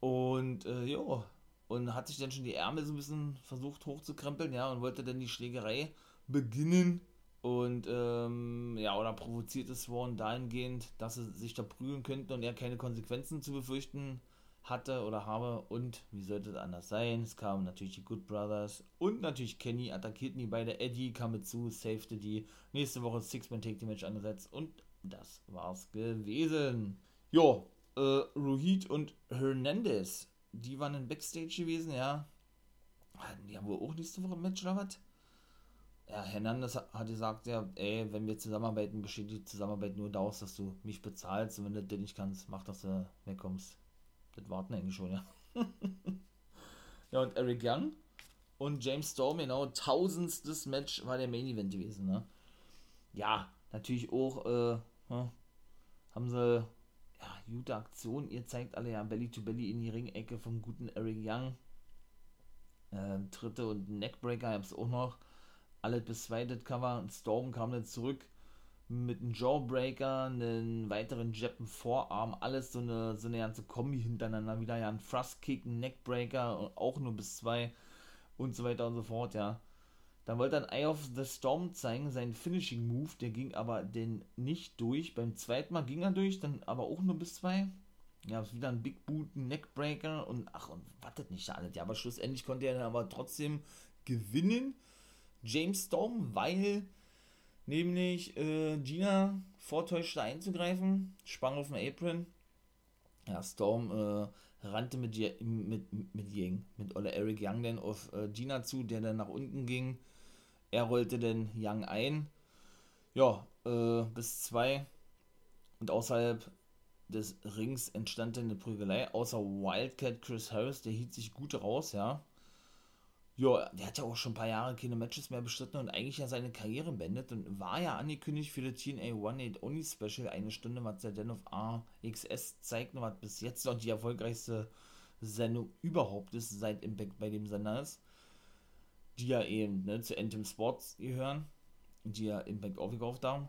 [SPEAKER 1] Und, äh, jo, und hat sich dann schon die Ärmel so ein bisschen versucht hochzukrempeln, ja, und wollte dann die Schlägerei beginnen. Und ähm, ja, oder provoziert es Swan dahingehend, dass sie sich da prügeln könnten und er keine Konsequenzen zu befürchten hatte oder habe. Und wie sollte es anders sein? Es kamen natürlich die Good Brothers und natürlich Kenny, attackierten die beide. Eddie kam mit zu, safety die. Nächste Woche Six-Man Take the Match angesetzt und das war's gewesen. Jo, äh, Rohit und Hernandez, die waren in Backstage gewesen, ja. Die haben wohl auch nächste Woche ein Match oder was? Ja, Hernandez hat gesagt, ja, ey, wenn wir zusammenarbeiten, besteht die Zusammenarbeit nur daraus, dass du mich bezahlst und wenn du das nicht kannst, mach, dass du wegkommst. Das warten eigentlich schon, ja. ja, und Eric Young und James Storm, genau, tausendstes Match war der Main Event gewesen, ne? Ja, natürlich auch, äh, hm, haben sie, ja, gute Aktion, ihr zeigt alle ja Belly to Belly in die Ringecke vom guten Eric Young. Äh, dritte und Neckbreaker gab es auch noch alles bis zweites Cover. Storm kam dann zurück mit einem Jawbreaker, einen weiteren Jappen Vorarm, alles so eine, so eine ganze Kombi hintereinander. Wieder ja ein Thrust-Kick, ein Neckbreaker, auch nur bis zwei und so weiter und so fort, ja. Dann wollte dann Eye of the Storm zeigen, seinen Finishing Move, der ging aber denn nicht durch. Beim zweiten Mal ging er durch, dann aber auch nur bis zwei. Ja, wieder ein Big Boot, ein Neckbreaker und ach, und wartet nicht alles. Ja, aber schlussendlich konnte er dann aber trotzdem gewinnen James Storm, weil nämlich äh, Gina vortäuschte einzugreifen, sprang auf den Apron. Ja, Storm äh, rannte mit, mit, mit Yang, mit Olle Eric Young dann auf äh, Gina zu, der dann nach unten ging. Er rollte dann Young ein. Ja, äh, bis zwei. Und außerhalb des Rings entstand dann eine Prügelei. Außer Wildcat Chris Harris, der hielt sich gut raus, ja. Ja, der hat ja auch schon ein paar Jahre keine Matches mehr bestritten und eigentlich ja seine Karriere beendet und war ja angekündigt für das TNA One Eight Only Special, eine Stunde, was der denn auf AXS zeigt was bis jetzt noch die erfolgreichste Sendung überhaupt ist, seit Impact bei dem Sender ist, die ja eben ne, zu Anthem Sports gehören, die ja Impact aufgekauft haben.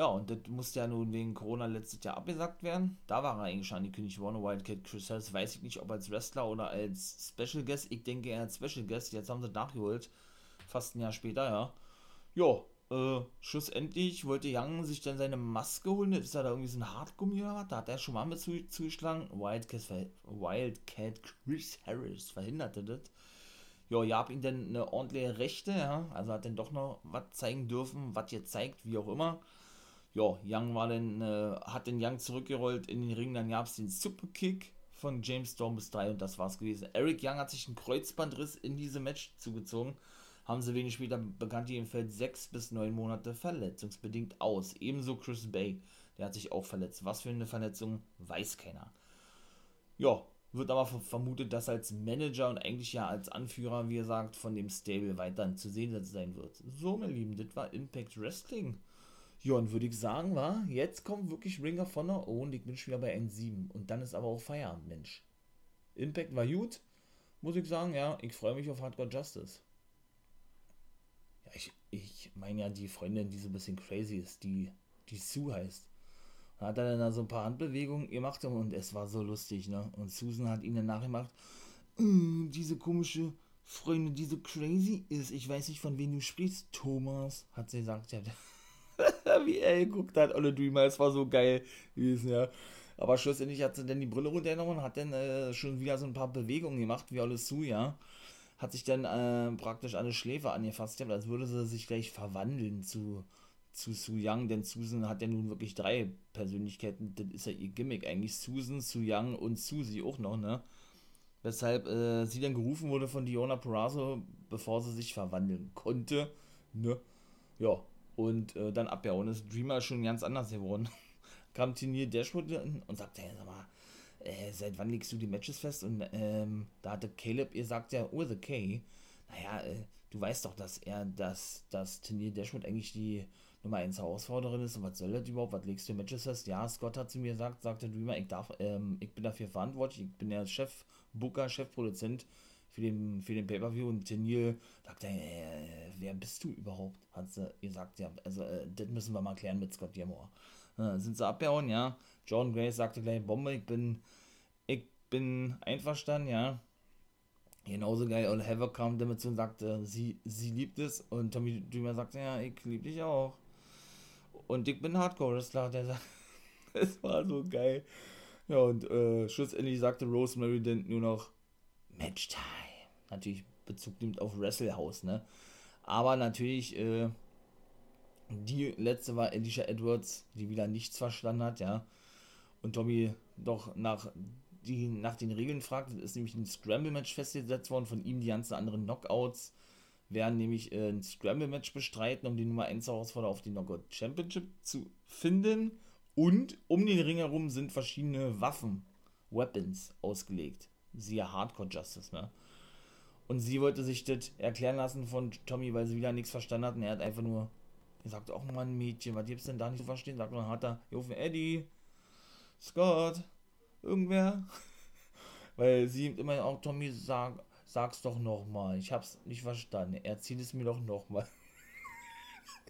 [SPEAKER 1] Ja, und das musste ja nun wegen Corona letztes Jahr abgesagt werden. Da war er eigentlich schon die König Warner Wildcat Chris Harris. Weiß ich nicht, ob als Wrestler oder als Special Guest. Ich denke, er als Special Guest. Jetzt haben sie nachgeholt. Fast ein Jahr später, ja. Jo, äh, schlussendlich wollte Young sich dann seine Maske holen. Ist er da irgendwie so ein Hartgummi oder was? Da hat er schon mal mit zu, zugeschlagen. Wildcat, Wildcat Chris Harris verhinderte das. Ja, ihr habt ihm dann eine ordentliche Rechte, ja. Also hat dann doch noch was zeigen dürfen, was ihr zeigt, wie auch immer. Ja, Young war dann, äh, hat den Young zurückgerollt in den Ring, dann gab es den Superkick von James Storm bis 3 und das war's gewesen. Eric Young hat sich einen Kreuzbandriss in diesem Match zugezogen haben sie wenig später bekannt, ihm fällt sechs bis neun Monate verletzungsbedingt aus. Ebenso Chris Bay, der hat sich auch verletzt. Was für eine Verletzung, weiß keiner. Ja, wird aber vermutet, dass als Manager und eigentlich ja als Anführer, wie gesagt, von dem Stable weiterhin zu sehen sein wird. So, meine Lieben, das war Impact Wrestling. Ja, und würde ich sagen, war, jetzt kommt wirklich Ring of Honor oh, und ich bin schon wieder bei N7. Und dann ist aber auch Feierabend, Mensch. Impact war gut, muss ich sagen, ja, ich freue mich auf Hardcore Justice ich, ich meine ja die Freundin, die so ein bisschen crazy ist, die, die Sue heißt. Hat er dann so ein paar Handbewegungen gemacht und es war so lustig, ne? Und Susan hat ihn dann nachgemacht, äh, diese komische Freundin, die so crazy ist. Ich weiß nicht, von wem du sprichst, Thomas, hat sie gesagt, ja. Wie er geguckt hat, Olle Dreamer, es war so geil gewesen, ja. Aber schlussendlich hat sie dann die Brille runtergenommen und hat dann äh, schon wieder so ein paar Bewegungen gemacht, wie Olle Sue, ja hat sich dann äh, praktisch an Schläfe angefasst, als würde sie sich gleich verwandeln zu, zu Su Young, denn Susan hat ja nun wirklich drei Persönlichkeiten, das ist ja ihr Gimmick eigentlich, Susan, Su Young und Susie auch noch, ne? Weshalb äh, sie dann gerufen wurde von Diona Perazzo, bevor sie sich verwandeln konnte, ne? Ja, und äh, dann abgehauen ist Dreamer schon ganz anders geworden. Kam Tinier Dashwood und sagte, hey, sag mal, äh, seit wann legst du die Matches fest? Und ähm, da hatte Caleb, ihr sagt ja, with a K, naja, äh, du weißt doch, dass er das, das Turnier Dashwood eigentlich die Nummer 1 Herausforderin ist und was soll das überhaupt? Was legst du Matches fest? Ja, Scott hat zu mir gesagt, sagte Dreamer, ich darf, ähm, ich bin dafür verantwortlich, ich bin der Chef, Booker, Chefproduzent für den, für den Pay-Per-View und Tenier sagte, äh, wer bist du überhaupt? Hat sie gesagt, ja, also äh, das müssen wir mal klären mit Scott Diamore. Äh, sind sie abgehauen, ja. John Grace sagte gleich, Bombe, ich bin, ich bin einverstanden, ja. Genauso geil, und Heather kam damit zu und sagte, sie, sie liebt es. Und Tommy Dreamer sagte, ja, ich liebe dich auch. Und ich bin Hardcore-Wrestler, der sagt, es war so geil. Ja, und äh, schlussendlich sagte Rosemary dann nur noch Match-Time. Natürlich Bezug nimmt auf Wrestle House, ne? Aber natürlich, äh, die letzte war Alicia Edwards, die wieder nichts verstanden hat, ja. Und Tommy doch nach, die, nach den Regeln fragt, ist nämlich ein Scramble-Match festgesetzt worden, von ihm die ganzen anderen Knockouts werden nämlich äh, ein Scramble-Match bestreiten, um die Nummer 1 Herausforderer auf die Knockout Championship zu finden. Und um den Ring herum sind verschiedene Waffen, Weapons ausgelegt. Siehe Hardcore Justice, ne? Und sie wollte sich das erklären lassen von Tommy, weil sie wieder nichts verstanden hat. Und er hat einfach nur gesagt, auch mal ein Mädchen, was gibt's denn da nicht zu verstehen? Sagt man, hat er, rufen Eddie, Scott, irgendwer. weil sie immer auch Tommy sagt, sag's doch nochmal, ich hab's nicht verstanden. Erzähl es mir doch nochmal.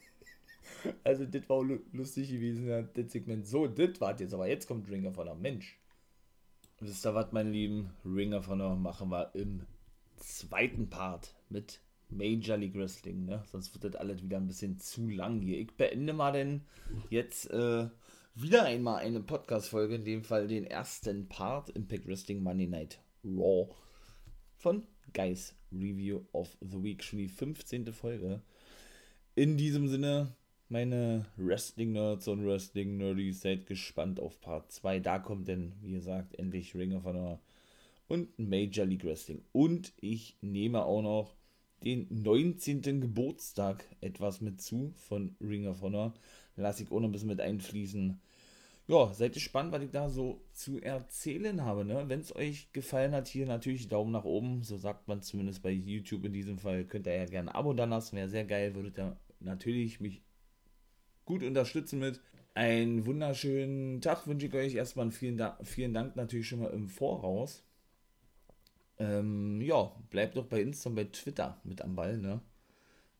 [SPEAKER 1] also, das war lustig gewesen, ja, das Segment. So, das war jetzt, aber jetzt kommt Ringer von der Mensch. Wisst ihr was, meine Lieben? Ringer von der machen wir im zweiten Part mit Major League Wrestling, ne? Sonst wird das alles wieder ein bisschen zu lang hier. Ich beende mal denn jetzt äh, wieder einmal eine Podcast-Folge, in dem Fall den ersten Part Impact Wrestling Monday Night Raw von Guys Review of the Week, schon die 15. Folge. In diesem Sinne, meine Wrestling-Nerds und Wrestling-Nerdies, seid gespannt auf Part 2. Da kommt denn, wie gesagt, endlich Ring of Honor und Major League Wrestling. Und ich nehme auch noch den 19. Geburtstag etwas mit zu von Ring of Honor. Lasse ich auch noch ein bisschen mit einfließen. Ja, seid gespannt, was ich da so zu erzählen habe. Ne? Wenn es euch gefallen hat, hier natürlich Daumen nach oben. So sagt man zumindest bei YouTube in diesem Fall. Könnt ihr ja gerne ein Abo da lassen. Wäre sehr geil. Würdet ihr natürlich mich gut unterstützen mit. Einen wunderschönen Tag wünsche ich euch. Erstmal vielen, da vielen Dank natürlich schon mal im Voraus. Ähm, ja, bleibt doch bei Insta und bei Twitter mit am Ball, ne?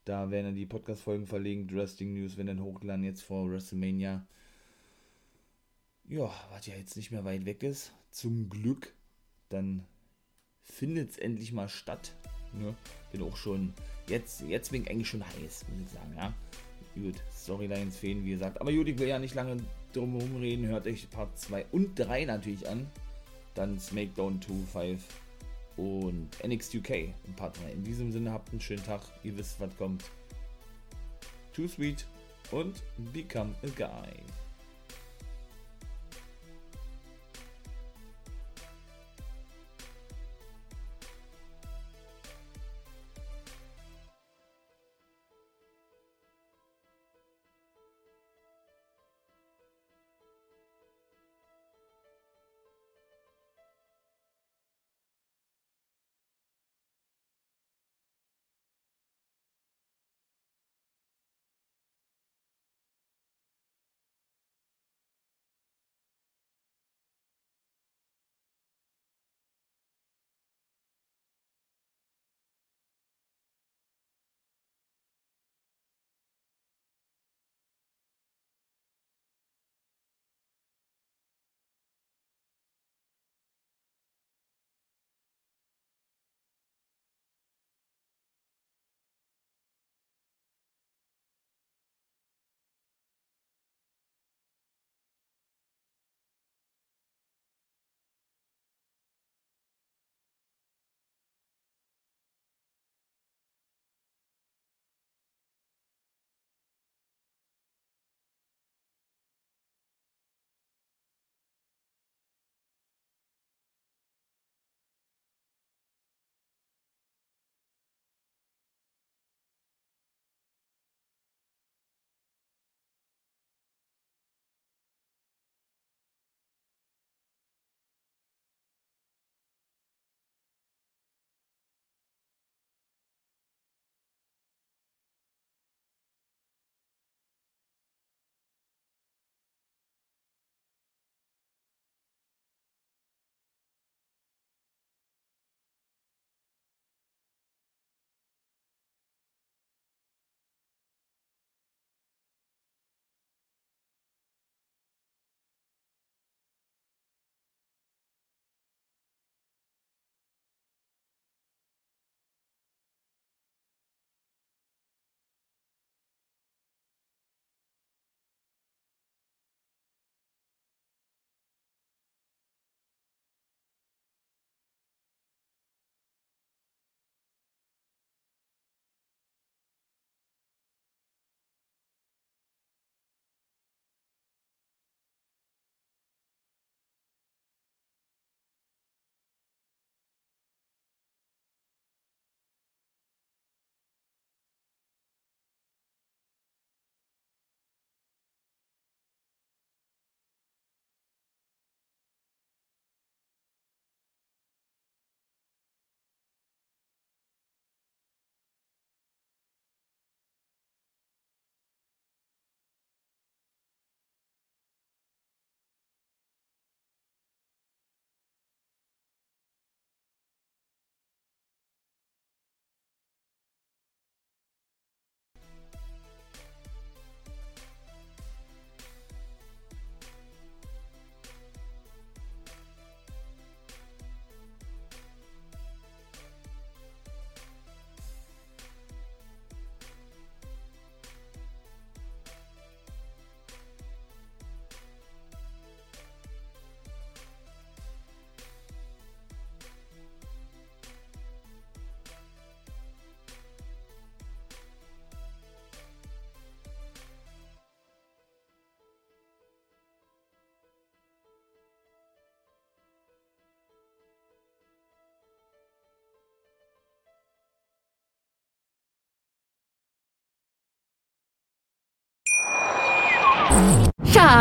[SPEAKER 1] Da werden dann die Podcast-Folgen verlinkt, Wrestling News werden dann hochgeladen jetzt vor WrestleMania. Ja, was ja jetzt nicht mehr weit weg ist, zum Glück, dann findet es endlich mal statt. Ne? Bin auch schon, jetzt, jetzt bin ich eigentlich schon heiß, muss ich sagen, ja. gut, Storylines fehlen, wie gesagt. Aber gut, ich will ja nicht lange drum herum reden. Hört euch Part 2 und 3 natürlich an. Dann SmackDown 2, 5 und NXT UK im Part 3. In diesem Sinne habt einen schönen Tag. Ihr wisst, was kommt. Too Sweet und Become a Guy.